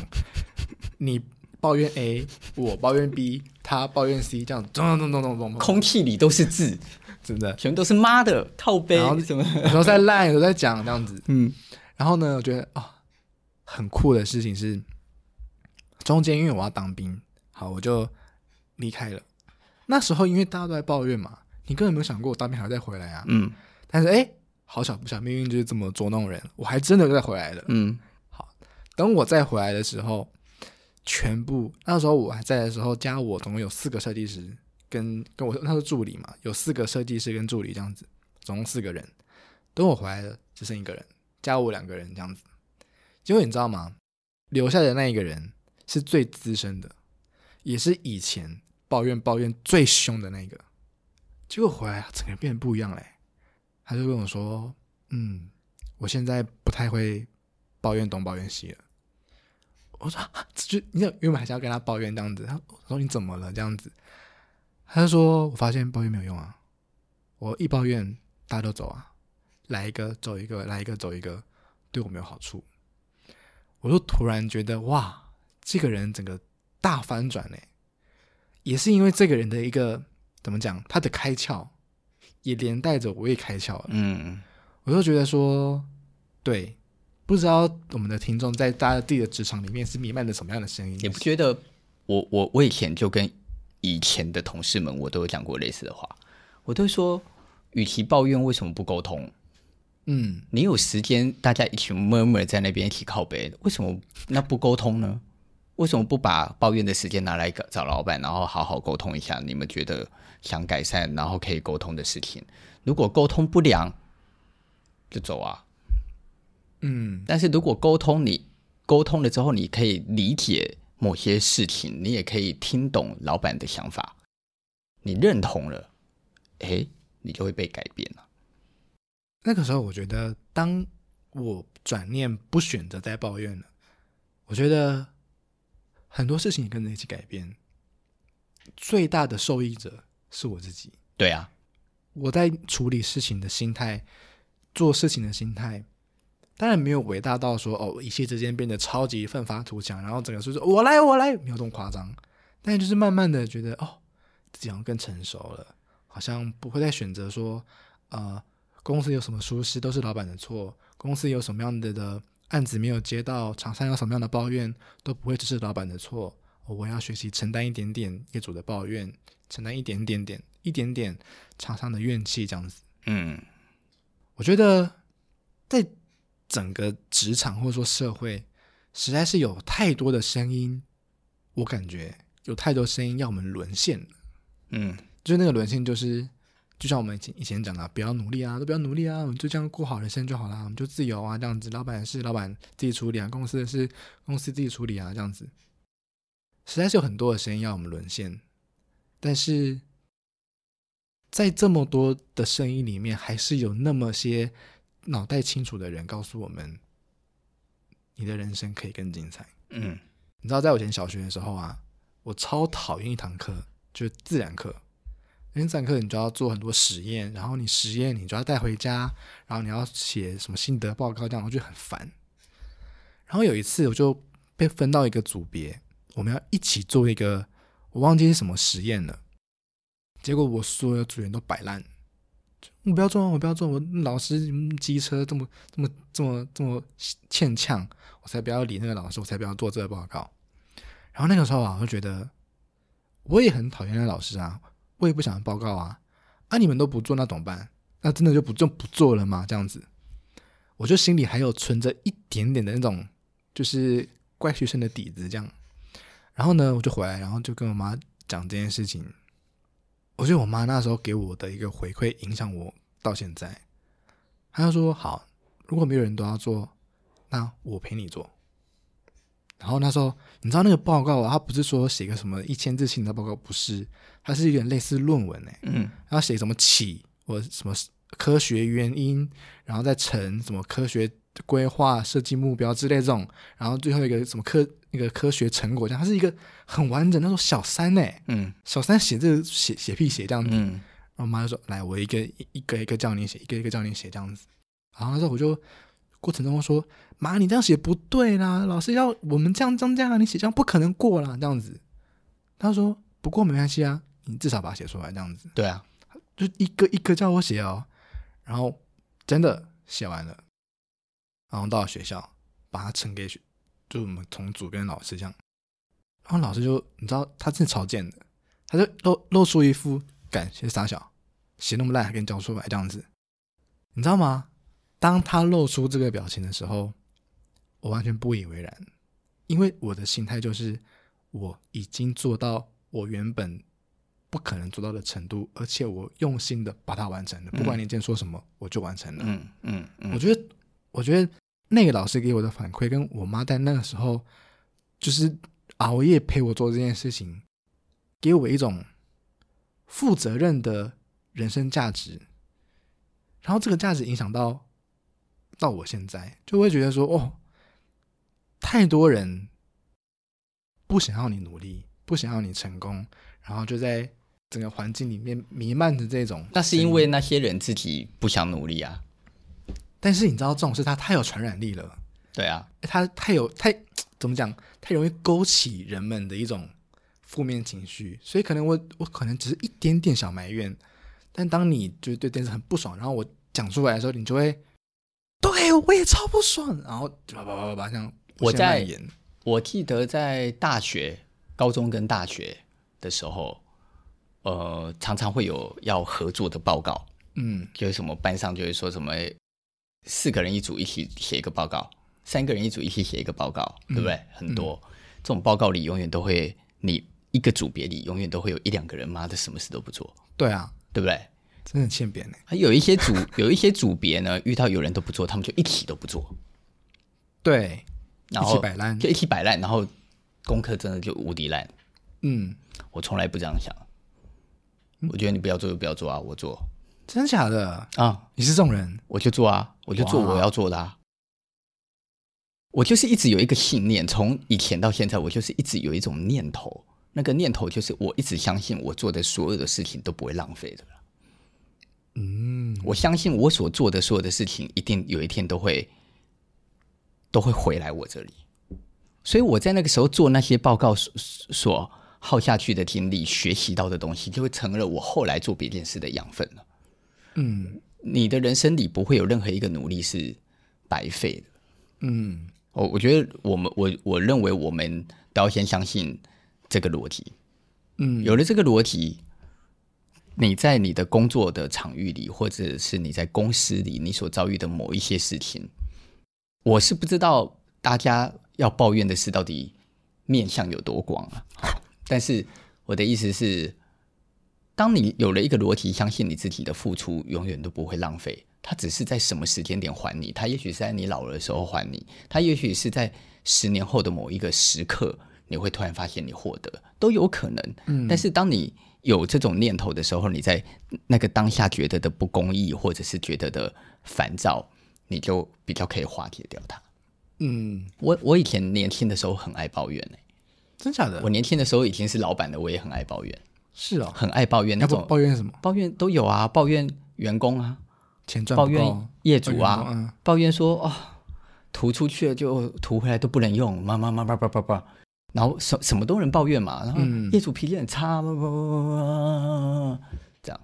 [LAUGHS] 你抱怨 A，我抱怨 B，他抱怨 C 这样，咚咚咚咚咚咚，空气里都是字，真的。全都是妈的套杯，然后怎么？有时候在烂，有时候在讲这样子，嗯，然后呢，我觉得啊。哦很酷的事情是，中间因为我要当兵，好，我就离开了。那时候因为大家都在抱怨嘛，你根本没有想过我当兵还要再回来啊。嗯。但是哎，好巧不巧，命运就是这么捉弄人，我还真的再回来了。嗯。好，等我再回来的时候，全部那时候我还在的时候，加我总共有四个设计师，跟跟我那是助理嘛，有四个设计师跟助理这样子，总共四个人。等我回来了，只剩一个人，加我两个人这样子。结果你知道吗？留下的那一个人是最资深的，也是以前抱怨抱怨最凶的那个。结果回来整个人变得不一样嘞。他就跟我说：“嗯，我现在不太会抱怨东抱怨西了。我说，就你因为我还是要跟他抱怨这样子。他说你怎么了这样子？他就说我发现抱怨没有用啊，我一抱怨大家都走啊，来一个走一个，来一个走一个，对我没有好处。我就突然觉得哇，这个人整个大翻转嘞，也是因为这个人的一个怎么讲，他的开窍，也连带着我也开窍了。嗯，我就觉得说，对。不知道我们的听众在大家自己的职场里面是弥漫着什么样的声音？你不觉得我我我以前就跟以前的同事们，我都有讲过类似的话。我都说，与其抱怨，为什么不沟通？嗯，你有时间，大家一起默默在那边一起靠背，为什么那不沟通呢？为什么不把抱怨的时间拿来找老板，然后好好沟通一下？你们觉得想改善，然后可以沟通的事情，如果沟通不良，就走啊。嗯，但是如果沟通，你沟通了之后，你可以理解某些事情，你也可以听懂老板的想法，你认同了，哎，你就会被改变了。那个时候，我觉得，当我转念不选择再抱怨了，我觉得很多事情也跟着一起改变，最大的受益者是我自己。对啊，我在处理事情的心态，做事情的心态。当然没有伟大到说哦，一夕之间变得超级奋发图强，然后整个说说我来我来，没有这么夸张。但就是慢慢的觉得哦，自己好像更成熟了，好像不会再选择说呃，公司有什么疏失都是老板的错，公司有什么样的的案子没有接到，厂商有什么样的抱怨都不会只是老板的错。哦，我要学习承担一点点业主的抱怨，承担一点点点一点点厂商的怨气这样子。嗯，我觉得在。整个职场或者说社会，实在是有太多的声音，我感觉有太多声音要我们沦陷了。嗯，就是那个沦陷，就是就像我们以前以前讲的，不要努力啊，都不要努力啊，我们就这样过好人生就好了，我们就自由啊，这样子，老板是老板自己处理啊，公司的事公司自己处理啊，这样子，实在是有很多的声音要我们沦陷，但是在这么多的声音里面，还是有那么些。脑袋清楚的人告诉我们，你的人生可以更精彩。嗯，你知道，在我以前小学的时候啊，我超讨厌一堂课，就是自然课。因为自然课你就要做很多实验，然后你实验你就要带回家，然后你要写什么心得报告，这样我就很烦。然后有一次我就被分到一个组别，我们要一起做一个，我忘记是什么实验了。结果我所有组员都摆烂。我不要做，我不要做。我老师机车这么这么这么这么欠呛，我才不要理那个老师，我才不要做这个报告。然后那个时候啊，我就觉得我也很讨厌那个老师啊，我也不想报告啊。啊，你们都不做，那怎么办？那真的就不就不做了吗？这样子，我就心里还有存着一点点的那种就是怪学生的底子，这样。然后呢，我就回来，然后就跟我妈讲这件事情。我觉得我妈那时候给我的一个回馈影响我到现在。她就说：“好，如果没有人都要做，那我陪你做。”然后那时候你知道那个报告啊，他不是说写个什么一千字性的报告，不是，它是有点类似论文哎。嗯。然后写什么起或什么科学原因，然后再成什么科学规划设计目标之类这种，然后最后一个什么科。那个科学成果这样，它是一个很完整。那种小三呢，嗯，小三写这个写写屁写这样子，嗯，然后我妈就说：“来，我一个一个一个叫你写，一个一个叫你写这样子。”然后那时候我就过程中说：“妈，你这样写不对啦，老师要我们这样这样这样，你写这样不可能过啦。这样子。”他说：“不过没关系啊，你至少把它写出来这样子。”对啊，就一个一个叫我写哦，然后真的写完了，然后到了学校把它呈给学。就我们从主编老师这样，然后老师就你知道他真的超贱的，他就露露出一副感谢傻小，写那么烂还给你交出来这样子，你知道吗？当他露出这个表情的时候，我完全不以为然，因为我的心态就是我已经做到我原本不可能做到的程度，而且我用心的把它完成了，不管你今天说什么，我就完成了。嗯嗯嗯，我觉得，我觉得。那个老师给我的反馈，跟我妈在那个时候就是熬夜陪我做这件事情，给我一种负责任的人生价值。然后这个价值影响到到我现在，就会觉得说，哦，太多人不想要你努力，不想要你成功，然后就在整个环境里面弥漫着这种。那是因为那些人自己不想努力啊。但是你知道这种事，它太有传染力了。对啊，它太有太怎么讲？太容易勾起人们的一种负面情绪，所以可能我我可能只是一点点小埋怨，但当你就对这件事很不爽，然后我讲出来的时候，你就会对我也超不爽，然后叭叭叭叭这样。我在我记得在大学、高中跟大学的时候，呃，常常会有要合作的报告，嗯，就是什么班上就会说什么四个人一组一起写一个报告。三个人一组一起写一个报告，对不对？嗯、很多、嗯、这种报告里，永远都会你一个组别里，永远都会有一两个人，妈的，什么事都不做。对啊，对不对？真的很欠扁呢。还有一些组，[LAUGHS] 有一些组别呢，遇到有人都不做，他们就一起都不做。对，然后一起摆烂，就一起摆烂，然后功课真的就无敌烂。嗯，我从来不这样想。我觉得你不要做就不要做啊，我做。真的假的啊？你是这种人，我就做啊，我就做我要做的啊。我就是一直有一个信念，从以前到现在，我就是一直有一种念头，那个念头就是我一直相信我做的所有的事情都不会浪费的。嗯，我相信我所做的所有的事情，一定有一天都会都会回来我这里。所以我在那个时候做那些报告所所耗下去的精力，学习到的东西，就会成了我后来做别件事的养分了。嗯，你的人生里不会有任何一个努力是白费的。嗯。我我觉得我们我我认为我们都要先相信这个逻辑，嗯，有了这个逻辑，你在你的工作的场域里，或者是你在公司里，你所遭遇的某一些事情，我是不知道大家要抱怨的事到底面向有多广啊。但是我的意思是，当你有了一个逻辑，相信你自己的付出永远都不会浪费。它只是在什么时间点还你？它也许是在你老了的时候还你，它也许是在十年后的某一个时刻，你会突然发现你获得，都有可能。嗯，但是当你有这种念头的时候，你在那个当下觉得的不公义，或者是觉得的烦躁，你就比较可以化解掉它。嗯，我我以前年轻的时候很爱抱怨呢、欸，真假的？我年轻的时候已经是老板了，我也很爱抱怨。是哦，很爱抱怨那种。抱怨什么？抱怨都有啊，抱怨员工啊。钱赚抱怨业主啊，嗯、抱怨说哦，涂出去了就涂回来都不能用，妈妈妈妈叭叭叭，然后什什么都能抱怨嘛，然后业主脾气很差，叭叭叭叭，这样。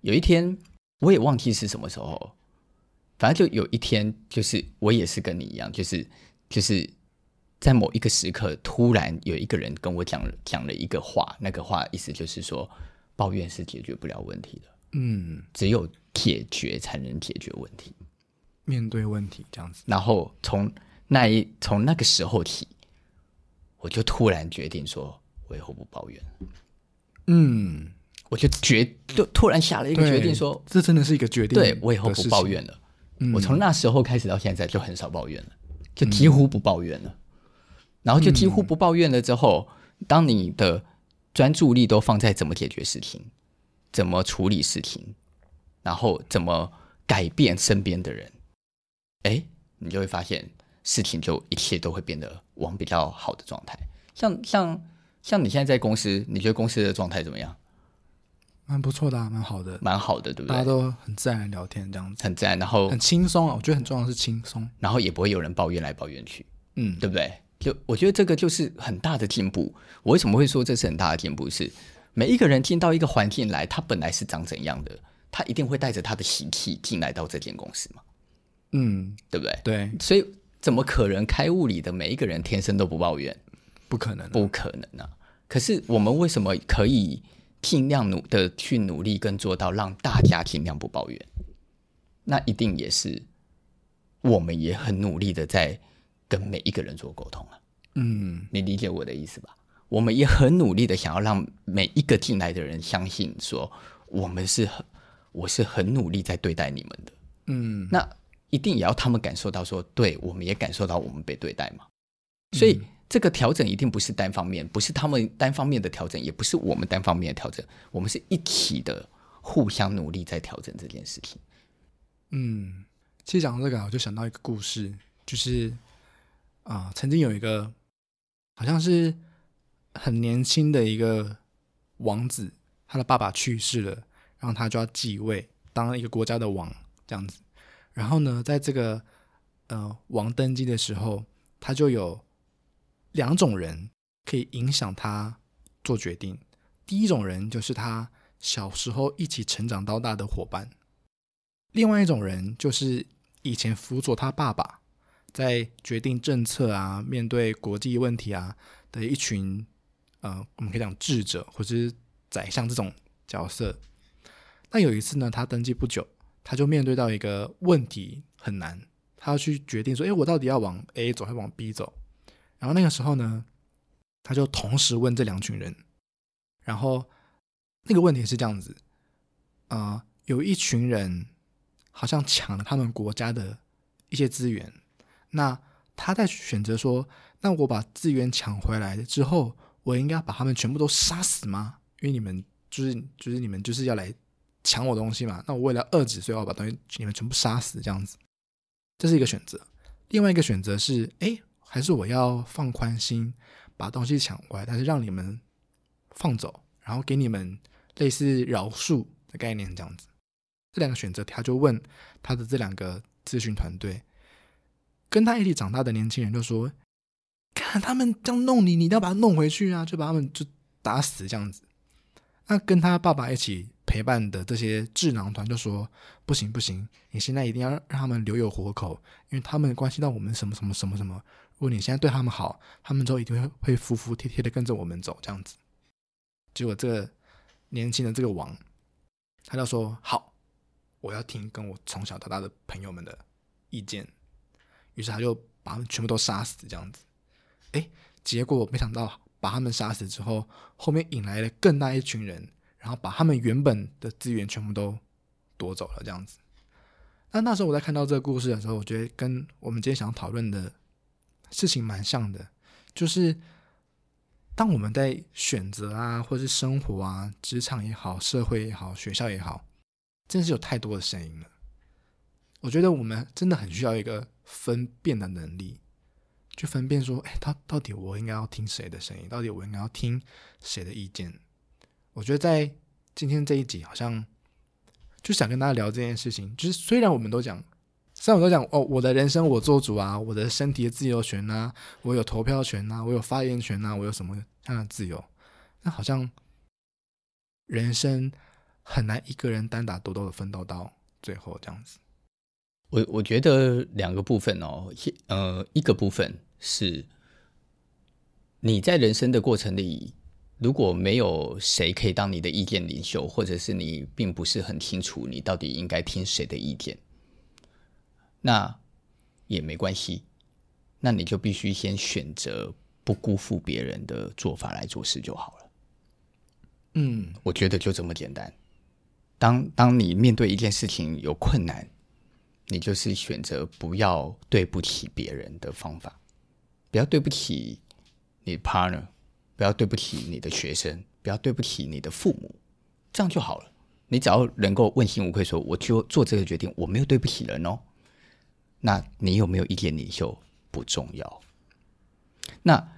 有一天我也忘记是什么时候，反正就有一天，就是我也是跟你一样，就是就是在某一个时刻，突然有一个人跟我讲讲了一个话，那个话意思就是说，抱怨是解决不了问题的。嗯，只有解决才能解决问题，面对问题这样子。然后从那一从那个时候起，我就突然决定说，我以后不抱怨。嗯，我就决就突然下了一个决定说，说这真的是一个决定。对，我以后不抱怨了。嗯，我从那时候开始到现在就很少抱怨了，就几乎不抱怨了。嗯，然后就几乎不抱怨了之后，当你的专注力都放在怎么解决事情。怎么处理事情，然后怎么改变身边的人，哎，你就会发现事情就一切都会变得往比较好的状态。像像像你现在在公司，你觉得公司的状态怎么样？蛮不错的啊，蛮好的，蛮好的，对不对？大家都很自然聊天，这样子很自然，然后很轻松啊。我觉得很重要的是轻松，然后也不会有人抱怨来抱怨去，嗯，对不对？就我觉得这个就是很大的进步。我为什么会说这是很大的进步？是。每一个人进到一个环境来，他本来是长怎样的，他一定会带着他的习气进来到这间公司嘛？嗯，对不对？对，所以怎么可能开务里的每一个人天生都不抱怨？不可能啊，不可能啊！可是我们为什么可以尽量努的去努力跟做到让大家尽量不抱怨？那一定也是我们也很努力的在跟每一个人做沟通啊。嗯，你理解我的意思吧？我们也很努力的想要让每一个进来的人相信，说我们是很，我是很努力在对待你们的。嗯，那一定也要他们感受到说，对，我们也感受到我们被对待嘛。所以这个调整一定不是单方面，不是他们单方面的调整，也不是我们单方面的调整，我们是一起的，互相努力在调整这件事情。嗯，其实讲到这个，我就想到一个故事，就是啊、呃，曾经有一个好像是很年轻的一个王子，他的爸爸去世了，然后他就要继位，当一个国家的王这样子。然后呢，在这个呃王登基的时候，他就有两种人可以影响他做决定。第一种人就是他小时候一起成长到大的伙伴，另外一种人就是以前辅佐他爸爸在决定政策啊、面对国际问题啊的一群呃，我们可以讲智者或者是宰相这种角色。那有一次呢，他登基不久，他就面对到一个问题很难，他要去决定说：“诶，我到底要往 A 走还是往 B 走？”然后那个时候呢，他就同时问这两群人。然后那个问题是这样子，啊、有一群人好像抢了他们国家的一些资源，那他在选择说，那我把资源抢回来之后，我应该把他们全部都杀死吗？因为你们就是就是你们就是要来抢我东西嘛，那我为了遏制，所以我要把东西你们全部杀死，这样子，这是一个选择。另外一个选择是，哎，还是我要放宽心，把东西抢回来，但是让你们。放走，然后给你们类似饶恕的概念，这样子。这两个选择，他就问他的这两个咨询团队，跟他一起长大的年轻人就说：“看他们这样弄你，你一定要把他弄回去啊！”就把他们就打死这样子。那跟他爸爸一起陪伴的这些智囊团就说：“不行不行，你现在一定要让他们留有活口，因为他们关系到我们什么什么什么什么。如果你现在对他们好，他们之后一定会会服服帖帖的跟着我们走，这样子。”结果这个年轻的这个王，他就说：“好，我要听跟我从小到大的朋友们的意见。”于是他就把他们全部都杀死，这样子。哎，结果没想到把他们杀死之后，后面引来了更大一群人，然后把他们原本的资源全部都夺走了，这样子。那那时候我在看到这个故事的时候，我觉得跟我们今天想要讨论的事情蛮像的，就是。当我们在选择啊，或是生活啊，职场也好，社会也好，学校也好，真是有太多的声音了。我觉得我们真的很需要一个分辨的能力，去分辨说，哎，到到底我应该要听谁的声音？到底我应该要听谁的意见？我觉得在今天这一集，好像就想跟大家聊这件事情。就是虽然我们都讲。虽然我都讲哦，我的人生我做主啊，我的身体的自由权啊，我有投票权啊，我有发言权啊，我有什么样的自由？那好像人生很难一个人单打独斗的奋斗到最后这样子。我我觉得两个部分哦，呃，一个部分是你在人生的过程里，如果没有谁可以当你的意见领袖，或者是你并不是很清楚你到底应该听谁的意见。那也没关系，那你就必须先选择不辜负别人的做法来做事就好了。嗯，我觉得就这么简单。当当你面对一件事情有困难，你就是选择不要对不起别人的方法，不要对不起你的 partner，不要对不起你的学生，不要对不起你的父母，这样就好了。你只要能够问心无愧说，我就做这个决定，我没有对不起人哦。那你有没有意见领袖不重要。那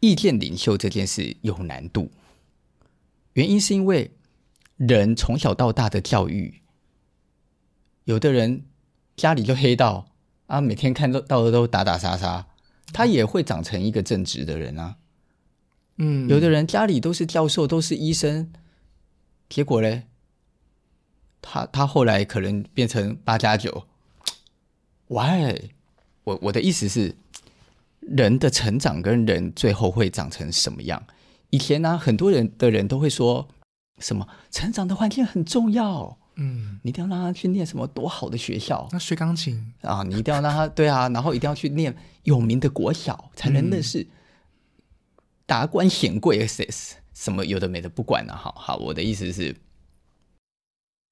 意见领袖这件事有难度，原因是因为人从小到大的教育，有的人家里就黑道啊，每天看到到的都打打杀杀，他也会长成一个正直的人啊。嗯，有的人家里都是教授，都是医生，结果嘞，他他后来可能变成八加九。喂，我我的意思是，人的成长跟人最后会长成什么样？以前呢、啊，很多人的人都会说什么成长的环境很重要，嗯，你一定要让他去念什么多好的学校，那学钢琴。啊，你一定要让他对啊，然后一定要去念有名的国小，才能认识达官显贵什么有的没的，不管了、啊，好好，我的意思是，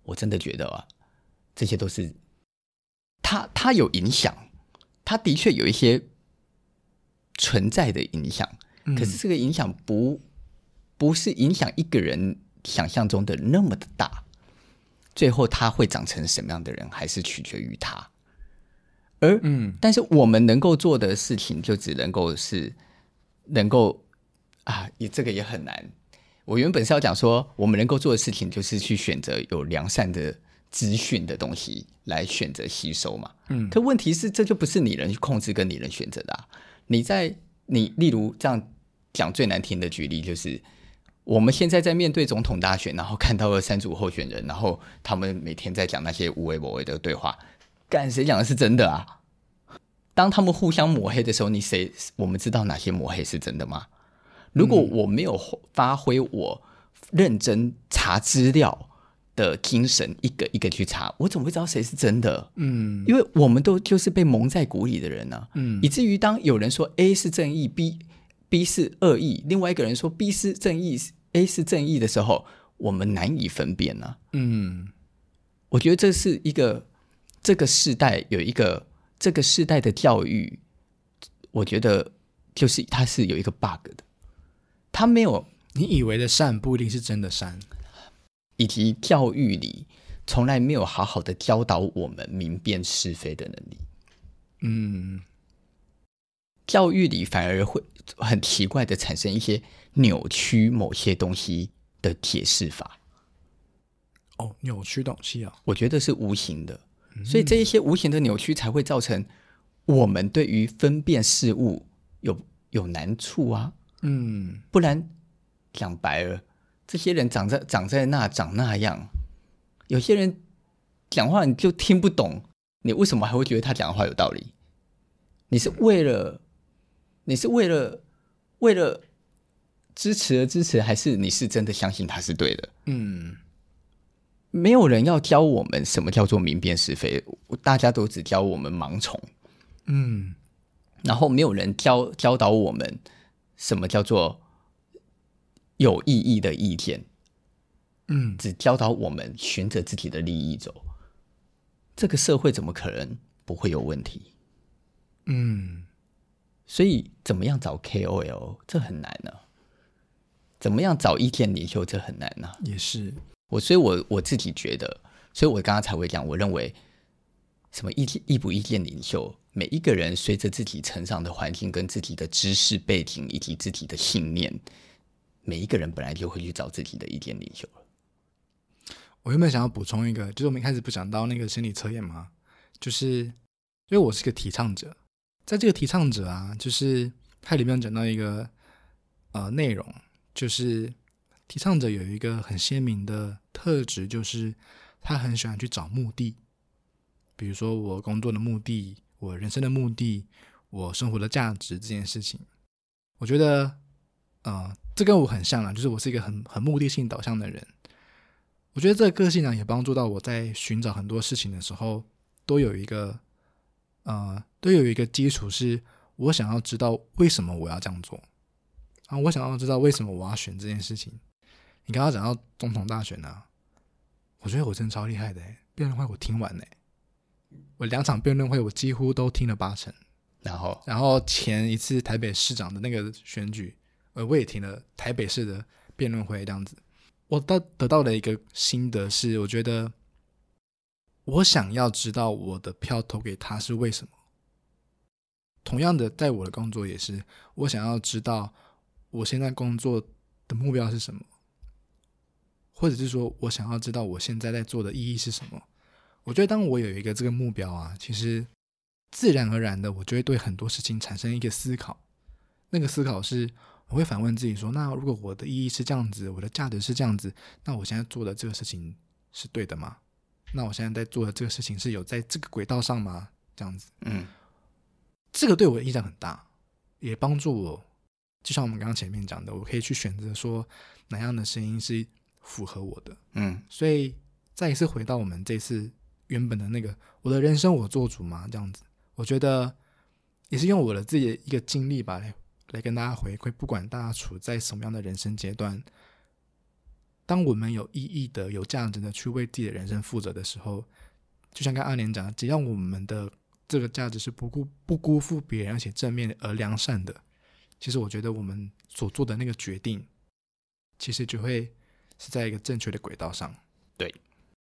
我真的觉得啊，这些都是。他，他有影响，他的确有一些存在的影响，可是这个影响不不是影响一个人想象中的那么的大。最后他会长成什么样的人，还是取决于他。而嗯，但是我们能够做的事情，就只能够是能够啊，也这个也很难。我原本是要讲说，我们能够做的事情，就是去选择有良善的资讯的东西来选择吸收嘛。嗯，可问题是，这就不是你能去控制跟你能选择的啊。你在你例如这样讲最难听的举例，就是我们现在在面对总统大选，然后看到了三组候选人，然后他们每天在讲那些无为不为的对话，干谁讲的是真的啊？当他们互相抹黑的时候，你谁我们知道哪些抹黑是真的吗？如果我没有发挥我认真查资料的精神，一个一个去查，我怎么会知道谁是真的？嗯，因为我们都就是被蒙在鼓里的人呢、啊。嗯，以至于当有人说 A 是正义，B B 是恶意，另外一个人说 B 是正义，A 是正义的时候，我们难以分辨呢、啊。嗯，我觉得这是一个这个世代有一个这个世代的教育，我觉得就是它是有一个 bug 的。他没有，你以为的善不一定是真的善，以及教育里从来没有好好的教导我们明辨是非的能力。嗯，教育里反而会很奇怪的产生一些扭曲某些东西的解释法。哦，扭曲东西啊，我觉得是无形的，所以这一些无形的扭曲才会造成我们对于分辨事物有有难处啊。嗯，不然讲白了，这些人长在长在那长那样，有些人讲话你就听不懂，你为什么还会觉得他讲的话有道理？你是为了你是为了为了支持而支持，还是你是真的相信他是对的？嗯，没有人要教我们什么叫做明辨是非，大家都只教我们盲从，嗯，然后没有人教教导我们。什么叫做有意义的意见？嗯，只教导我们循着自己的利益走，这个社会怎么可能不会有问题？嗯，所以怎么样找 KOL 这很难呢、啊？怎么样找意见领袖这很难呢、啊？也是我，所以我我自己觉得，所以我刚刚才会讲，我认为什么意见意不意见领袖？每一个人随着自己成长的环境、跟自己的知识背景以及自己的信念，每一个人本来就会去找自己的意见领袖。我原本想要补充一个，就是我们一开始不讲到那个心理测验吗？就是因为我是个提倡者，在这个提倡者啊，就是它里面讲到一个呃内容，就是提倡者有一个很鲜明的特质，就是他很喜欢去找目的，比如说我工作的目的。我人生的目的，我生活的价值这件事情，我觉得，呃，这跟我很像啊，就是我是一个很很目的性导向的人。我觉得这个个性呢，也帮助到我在寻找很多事情的时候，都有一个，呃，都有一个基础，是我想要知道为什么我要这样做，啊，我想要知道为什么我要选这件事情。你刚刚讲到总统大选啊，我觉得我真的超厉害的，不然的话我听完呢。我两场辩论会，我几乎都听了八成。然后，然后前一次台北市长的那个选举，呃，我也听了台北市的辩论会，这样子，我得得到的一个心得是，我觉得我想要知道我的票投给他是为什么。同样的，在我的工作也是，我想要知道我现在工作的目标是什么，或者是说我想要知道我现在在做的意义是什么。我觉得，当我有一个这个目标啊，其实自然而然的，我就会对很多事情产生一个思考。那个思考是，我会反问自己说：那如果我的意义是这样子，我的价值是这样子，那我现在做的这个事情是对的吗？那我现在在做的这个事情是有在这个轨道上吗？这样子，嗯，这个对我的影响很大，也帮助我。就像我们刚刚前面讲的，我可以去选择说哪样的声音是符合我的。嗯，所以再一次回到我们这次。原本的那个我的人生我做主嘛，这样子，我觉得也是用我的自己的一个经历吧，来来跟大家回馈。不管大家处在什么样的人生阶段，当我们有意义的、有价值的去为自己的人生负责的时候，就像刚阿莲讲的，只要我们的这个价值是不辜不辜负别人，而且正面而良善的，其实我觉得我们所做的那个决定，其实就会是在一个正确的轨道上。对。